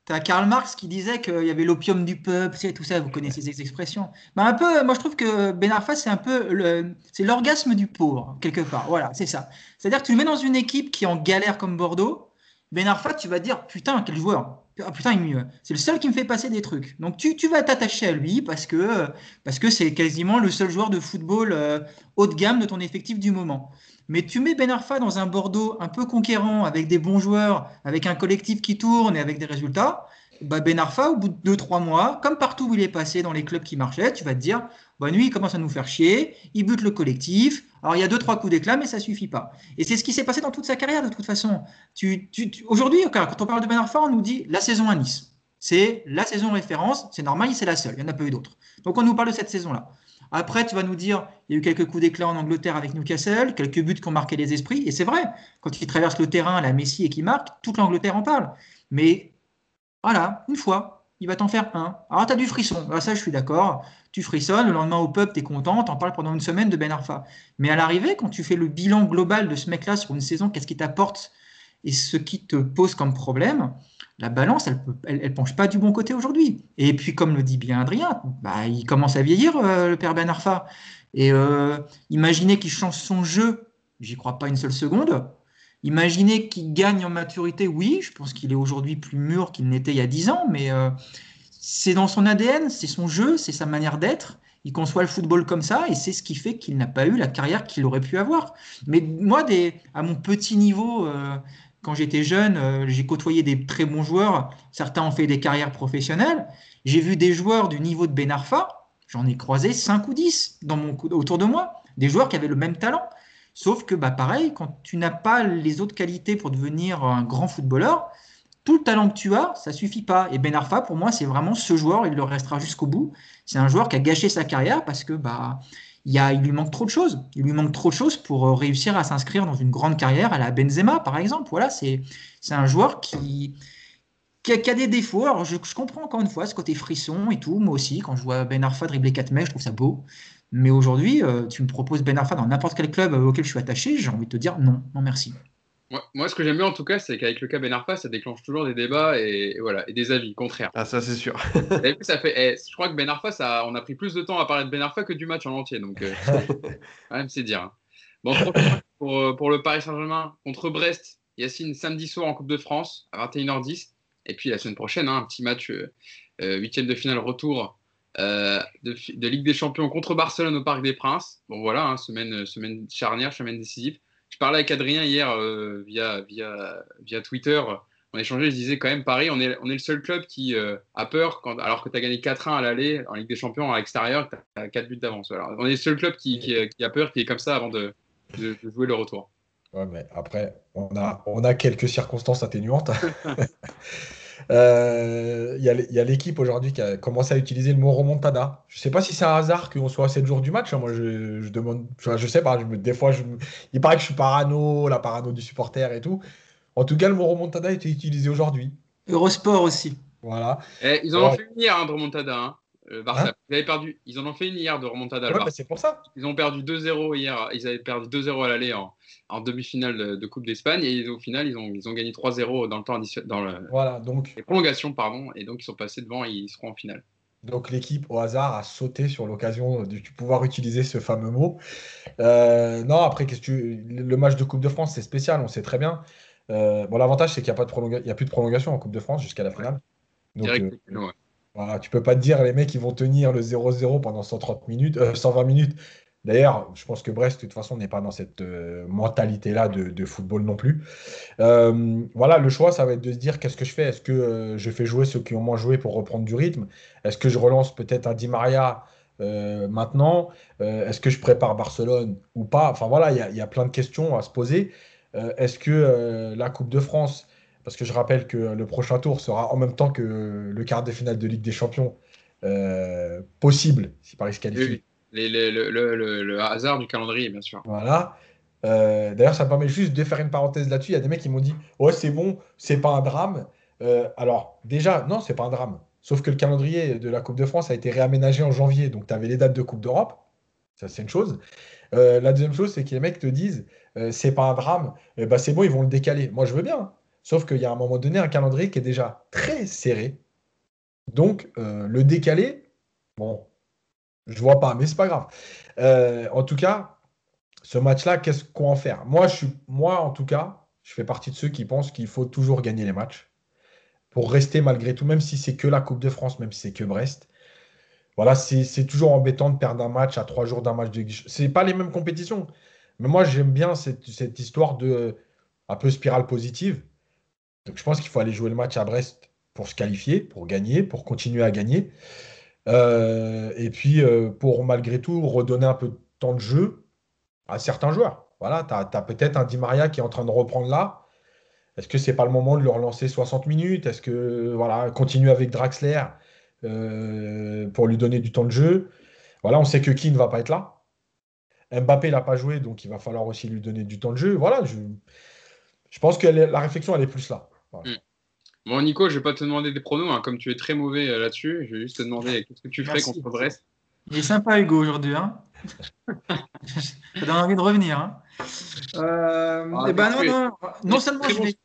Tu as Karl Marx qui disait qu'il y avait l'opium du peuple, c'est tout ça, vous connaissez ces expressions. Ben un peu, moi je trouve que Ben Arfa, c'est un peu le, c'est l'orgasme du pauvre, quelque part. Voilà, c'est ça. C'est-à-dire que tu le mets dans une équipe qui est en galère comme Bordeaux, ben Arfa, tu vas dire putain, quel joueur. Ah, putain, c'est le seul qui me fait passer des trucs. Donc tu, tu vas t'attacher à lui parce que parce que c'est quasiment le seul joueur de football euh, haut de gamme de ton effectif du moment. Mais tu mets Ben Arfa dans un Bordeaux un peu conquérant, avec des bons joueurs, avec un collectif qui tourne et avec des résultats. Bah ben Arfa, au bout de 2-3 mois, comme partout où il est passé dans les clubs qui marchaient, tu vas te dire Bonne nuit, il commence à nous faire chier, il bute le collectif. Alors il y a deux, trois coups d'éclat, mais ça suffit pas. Et c'est ce qui s'est passé dans toute sa carrière de toute façon. Aujourd'hui, quand on parle de Ben Arfa, on nous dit la saison à Nice. C'est la saison référence, c'est normal, c'est la seule, il n'y en a pas eu d'autres. Donc on nous parle de cette saison-là. Après, tu vas nous dire, il y a eu quelques coups d'éclat en Angleterre avec Newcastle, quelques buts qui ont marqué les esprits, et c'est vrai, quand il traverse le terrain, la Messi et qui marque, toute l'Angleterre en parle. Mais voilà, une fois, il va t'en faire un. Alors, tu as du frisson. Ah, ça, je suis d'accord. Tu frissonnes, le lendemain au pub, tu es content, t'en parles pendant une semaine de Ben Arfa. Mais à l'arrivée, quand tu fais le bilan global de ce mec-là sur une saison, qu'est-ce qu'il t'apporte et ce qui te pose comme problème, la balance, elle ne penche pas du bon côté aujourd'hui. Et puis, comme le dit bien Adrien, bah, il commence à vieillir, euh, le père Ben Arfa. Et euh, imaginez qu'il change son jeu, j'y crois pas une seule seconde. Imaginer qu'il gagne en maturité, oui, je pense qu'il est aujourd'hui plus mûr qu'il n'était il y a 10 ans, mais euh, c'est dans son ADN, c'est son jeu, c'est sa manière d'être. Il conçoit le football comme ça et c'est ce qui fait qu'il n'a pas eu la carrière qu'il aurait pu avoir. Mais moi, à mon petit niveau, euh, quand j'étais jeune, euh, j'ai côtoyé des très bons joueurs. Certains ont fait des carrières professionnelles. J'ai vu des joueurs du niveau de Ben Arfa. J'en ai croisé 5 ou 10 dans mon, autour de moi. Des joueurs qui avaient le même talent. Sauf que, bah, pareil, quand tu n'as pas les autres qualités pour devenir un grand footballeur, tout le talent que tu as, ça suffit pas. Et Ben Arfa, pour moi, c'est vraiment ce joueur, il le restera jusqu'au bout. C'est un joueur qui a gâché sa carrière parce que bah, il, lui manque trop de choses. Il lui manque trop de choses pour euh, réussir à s'inscrire dans une grande carrière à la Benzema, par exemple. Voilà, c'est un joueur qui, qui a, des défauts. Alors, je, comprends encore une fois ce côté frisson et tout. Moi aussi, quand je vois Ben Arfa dribbler 4 mecs, je trouve ça beau. Mais aujourd'hui, euh, tu me proposes Ben Arfa dans n'importe quel club auquel je suis attaché, j'ai envie de te dire non, non merci. Moi, ce que j'aime bien en tout cas, c'est qu'avec le cas Ben Arfa, ça déclenche toujours des débats et, voilà, et des avis contraires. Ah, ça, c'est sûr. ça fait, eh, je crois que Ben Arfa, ça, on a pris plus de temps à parler de Ben Arfa que du match en entier. Donc, euh, quand même, c'est dire. Hein. Bon, pour, euh, pour, le Paris Saint-Germain contre Brest, Yacine, samedi soir en Coupe de France à 21h10. Et puis la semaine prochaine, hein, un petit match euh, huitième de finale retour de, de, Ligue des Champions contre Barcelone au Parc des Princes. Bon, voilà, hein, semaine, semaine charnière, semaine décisive je parlais avec Adrien hier euh, via, via, via Twitter. On échangeait, je disais quand même, Paris, on est, on est le seul club qui euh, a peur, quand, alors que tu as gagné 4-1 à l'aller en Ligue des Champions à l'extérieur, tu as 4 buts d'avance. on est le seul club qui, qui, a peur, qui est comme ça avant de, de, jouer le retour. Ouais, mais après, on a, on a quelques circonstances atténuantes. Euh, il y a l'équipe aujourd'hui qui a commencé à utiliser le mot remontada. Je ne sais pas si c'est un hasard qu'on soit à 7 jours du match. Hein. Moi, je, demande, je, sais pas. des fois, je, il paraît que je suis parano, la parano du supporter et tout. En tout cas, le mot remontada a été utilisé aujourd'hui. Eurosport aussi. Voilà. Eh, ils en ont fait une hier hein, de remontada. Hein. Euh, hein perdu. Ils en ont fait une hier de remontada. Ouais, c'est pour ça. Ils ont perdu 2-0 hier. Ils avaient perdu 2-0 à l'aller en, en demi-finale de, Coupe d'Espagne et au final ils ont, ils ont gagné 3-0 dans le temps dans le, voilà donc les prolongations pardon et donc ils sont passés devant et ils seront en finale. Donc l'équipe au hasard a sauté sur l'occasion de pouvoir utiliser ce fameux mot. Euh, non après qu'est-ce le match de Coupe de France c'est spécial on sait très bien. Euh, bon l'avantage c'est qu'il n'y a pas de il a plus de prolongation en Coupe de France jusqu'à la finale. Donc, Direct, euh, voilà, tu peux pas te dire les mecs ils vont tenir le 0-0 pendant 130 minutes, 120 minutes. D'ailleurs, je pense que Brest, de toute façon, n'est pas dans cette euh, mentalité-là de, football non plus. Euh, voilà, le choix, ça va être de se dire qu'est-ce que je fais? Est-ce que euh, je fais jouer ceux qui ont moins joué pour reprendre du rythme? Est-ce que je relance peut-être un Di Maria maintenant? Est-ce que je prépare Barcelone ou pas? Enfin voilà, il y, a plein de questions à se poser. Est-ce que la Coupe de France, parce que je rappelle que le prochain tour sera en même temps que le quart de finale de Ligue des Champions, possible si Paris se qualifie le, hasard du calendrier, bien sûr. Voilà. Euh, d'ailleurs, ça me permet juste de faire une parenthèse là-dessus. Il y a des mecs qui m'ont dit Ouais, c'est bon, c'est pas un drame. Euh, alors, déjà, non, c'est pas un drame. Sauf que le calendrier de la Coupe de France a été réaménagé en janvier. Donc, tu avais les dates de Coupe d'Europe. Ça, c'est une chose. Euh, la deuxième chose, c'est que les mecs te disent C'est pas un drame. bah, c'est bon, ils vont le décaler. Moi, je veux bien. Sauf qu'il y a un moment donné un calendrier qui est déjà très serré. Donc, le décaler, bon, je vois pas, mais c'est pas grave. Euh, en tout cas, ce match-là, qu'est-ce qu'on en faire? Moi, en tout cas, je fais partie de ceux qui pensent qu'il faut toujours gagner les matchs pour rester malgré tout, même si c'est que la Coupe de France, même si c'est que Brest. Voilà, c'est toujours embêtant de perdre un match à trois jours d'un match de C'est pas les mêmes compétitions. Mais moi, j'aime bien cette, cette, histoire de un peu spirale positive. Donc, je pense qu'il faut aller jouer le match à Brest pour se qualifier, pour gagner, pour continuer à gagner. Euh, et puis, euh, pour malgré tout redonner un peu de temps de jeu à certains joueurs. Voilà, tu as, peut-être un Di Maria qui est en train de reprendre là. Est-ce que c'est pas le moment de le relancer 60 minutes? Est-ce que voilà, continuer avec Draxler euh, pour lui donner du temps de jeu? Voilà, on sait que qui ne va pas être là. Mbappé n'a pas joué, donc il va falloir aussi lui donner du temps de jeu. Voilà, je, je pense que la réflexion, elle est plus là. Mm. Bon, Nico, je vais pas te demander des pronos, hein, comme tu es très mauvais euh, là-dessus. Je vais juste te demander qu'est-ce que tu ferais contre Brest. Il est sympa, Hugo, aujourd'hui. Hein Ça donne envie de revenir. Hein euh, ah, eh ben non, non, non seulement je vais...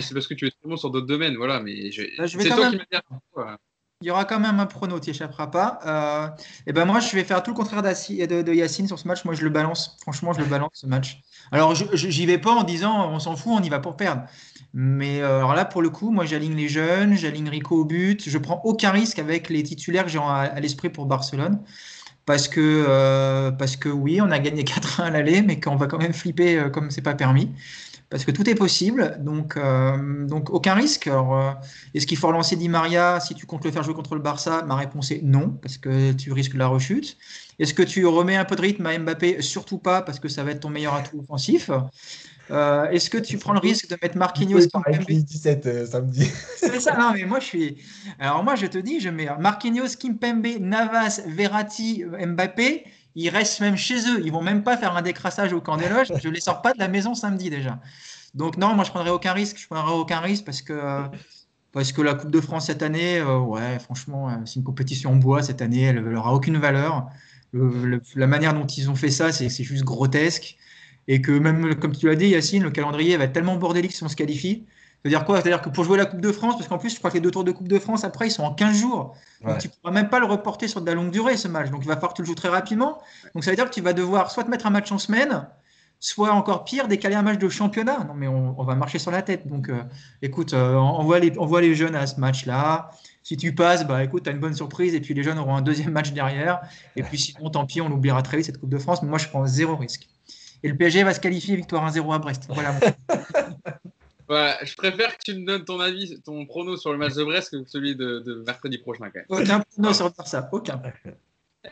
C'est parce que tu es très bon sur d'autres domaines, voilà, mais je, bah, c'est toi qui m'as dit. Il y aura quand même un prono, tu échapperas pas. Euh, et ben moi, je vais faire tout le contraire de, de, Yacine sur ce match. Moi, je le balance. Franchement, je le balance ce match. Alors, j'y vais pas en disant on s'en fout, on y va pour perdre. Mais euh, alors là, pour le coup, moi, j'aligne les jeunes, j'aligne Rico au but. Je prends aucun risque avec les titulaires que j'ai à, l'esprit pour Barcelone. Parce que, euh, oui, on a gagné 4-1 à l'aller, mais qu'on va quand même flipper euh, comme c'est pas permis parce que tout est possible, donc, euh, donc aucun risque. Est-ce qu'il faut relancer Di Maria si tu comptes le faire jouer contre le Barça? Ma réponse est non, parce que tu risques la rechute. Est-ce que tu remets un peu de rythme à Mbappé? Surtout pas, parce que ça va être ton meilleur atout offensif. Euh, est-ce que tu prends le risque de mettre Marquinhos Kimpembe 17 samedi. C'est ça, non, mais moi je suis. Alors moi je te dis, je mets Marquinhos, Kimpembe, Navas, Verratti, Mbappé ils restent même chez eux. Ils vont même pas faire un décrassage au camp des loges. Je les sors pas de la maison samedi déjà. Donc non, moi je prendrai aucun risque. Je prendrai aucun risque parce que parce que la Coupe de France cette année, euh, ouais, franchement, euh, c'est une compétition en bois cette année. Elle n'aura aucune valeur. la manière dont ils ont fait ça, c'est juste grotesque. Et que même, comme tu l'as dit, Yacine, le calendrier va être tellement bordélique si on se qualifie c'est-à-dire quoi? C'est-à-dire que pour jouer la Coupe de France, parce qu'en plus, je crois que les deux tours de Coupe de France, après, ils sont en 15 jours. Donc, tu ne pourras même pas le reporter sur de la longue durée, ce match. Donc, il va falloir que tu le joues très rapidement. Donc, ça veut dire que tu vas devoir soit te mettre un match en semaine, soit encore pire, décaler un match de championnat. Non, mais on, va marcher sur la tête. Donc, euh, écoute, euh, on, voit les, on voit les jeunes à ce match-là. Si tu passes, bah écoute, tu as une bonne surprise et puis les jeunes auront un deuxième match derrière. Et puis sinon, tant pis, on oubliera très vite cette Coupe de France. Mais moi, je prends zéro risque. Et le PSG va se qualifier victoire 1-0 à Brest. Voilà. je préfère que tu me donnes ton avis, ton prono sur le match de Brest que celui de, mercredi prochain. Quand même. Aucun prono sur ça, aucun.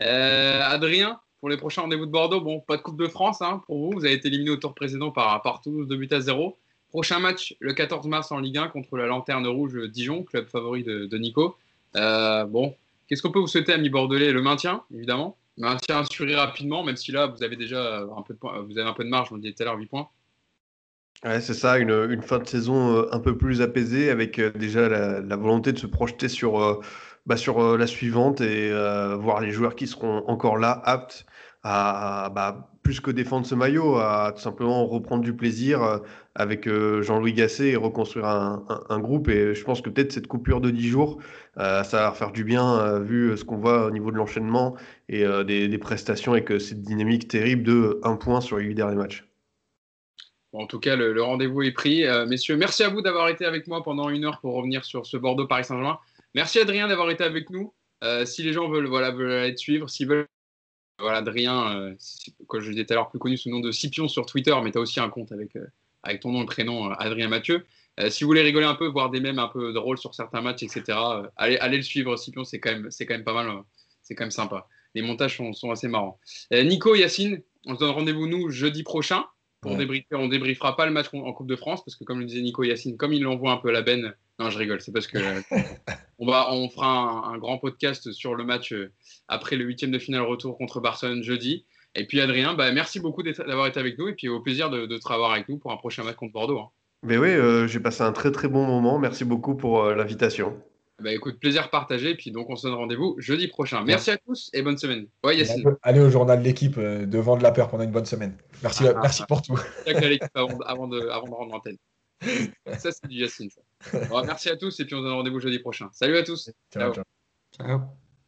Euh, Adrien, pour les prochains rendez-vous de Bordeaux, bon, pas de Coupe de France hein, pour vous. Vous avez été éliminé au tour précédent par, par Toulouse de but à 0. Prochain match le 14 mars en Ligue 1 contre la Lanterne Rouge Dijon, club favori de, Nico. Euh, bon, qu'est-ce qu'on peut vous souhaiter, ami bordelais? Le maintien, évidemment. Le maintien assuré rapidement, même si là, vous avez déjà un peu de, vous avez un peu de marge, on le disait tout à l'heure, 8 points. Ouais, c'est ça, une, une, fin de saison euh, un peu plus apaisée avec euh, déjà la, volonté de se projeter sur, euh, bah, sur la suivante et voir les joueurs qui seront encore là, aptes à, bah, plus que défendre ce maillot, à tout simplement reprendre du plaisir avec Jean-Louis Gasset et reconstruire un, groupe. Et je pense que peut-être cette coupure de 10 jours, ça va faire du bien vu ce qu'on voit au niveau de l'enchaînement et des, prestations et que cette dynamique terrible de 1 point sur les 8 derniers matchs en tout cas, le, rendez-vous est pris. Euh, messieurs, merci à vous d'avoir été avec moi pendant une heure pour revenir sur ce Bordeaux-Paris Saint-Germain. Merci Adrien d'avoir été avec nous. Euh, si les gens veulent, voilà, veulent aller te suivre, s'ils veulent. Voilà, Adrien, euh, je disais tout à l'heure, plus connu sous le nom de Scipion sur Twitter, mais tu as aussi un compte avec, avec ton nom et prénom, Adrien Mathieu. si vous voulez rigoler un peu, voir des mèmes un peu drôles sur certains matchs, etc., allez, allez le suivre, Scipion, c'est quand, même, quand même pas mal, c'est quand même sympa. Les montages sont, sont assez marrants. Nico, Yacine, on se donne rendez-vous, nous, jeudi prochain pour débriefer. On débriefera pas le match en Coupe de France parce que, comme le disait Nico Yacine, comme il l'envoie un peu à la benne, non, je rigole, c'est parce que on, va, on fera un, grand podcast sur le match euh, après le huitième de finale retour contre Barcelone jeudi. Et puis Adrien, bah, merci beaucoup d'avoir été avec nous et puis au plaisir de, de travailler avec nous pour un prochain match contre Bordeaux. Hein. Mais oui, euh, j'ai passé un très très bon moment. Merci beaucoup pour euh, l'invitation. Bah écoute, plaisir partagé. Puis donc, on se donne rendez-vous jeudi prochain. Merci à tous et bonne semaine. Ouais, Allez au journal de l'équipe euh, de vendre la peur pendant une bonne semaine. Merci, ah, merci pour tout. avant, de, avant de rendre l'antenne. Ça, c'est du Yacine. merci à tous et puis on se donne rendez-vous jeudi prochain. Salut à tous. ciao. ciao.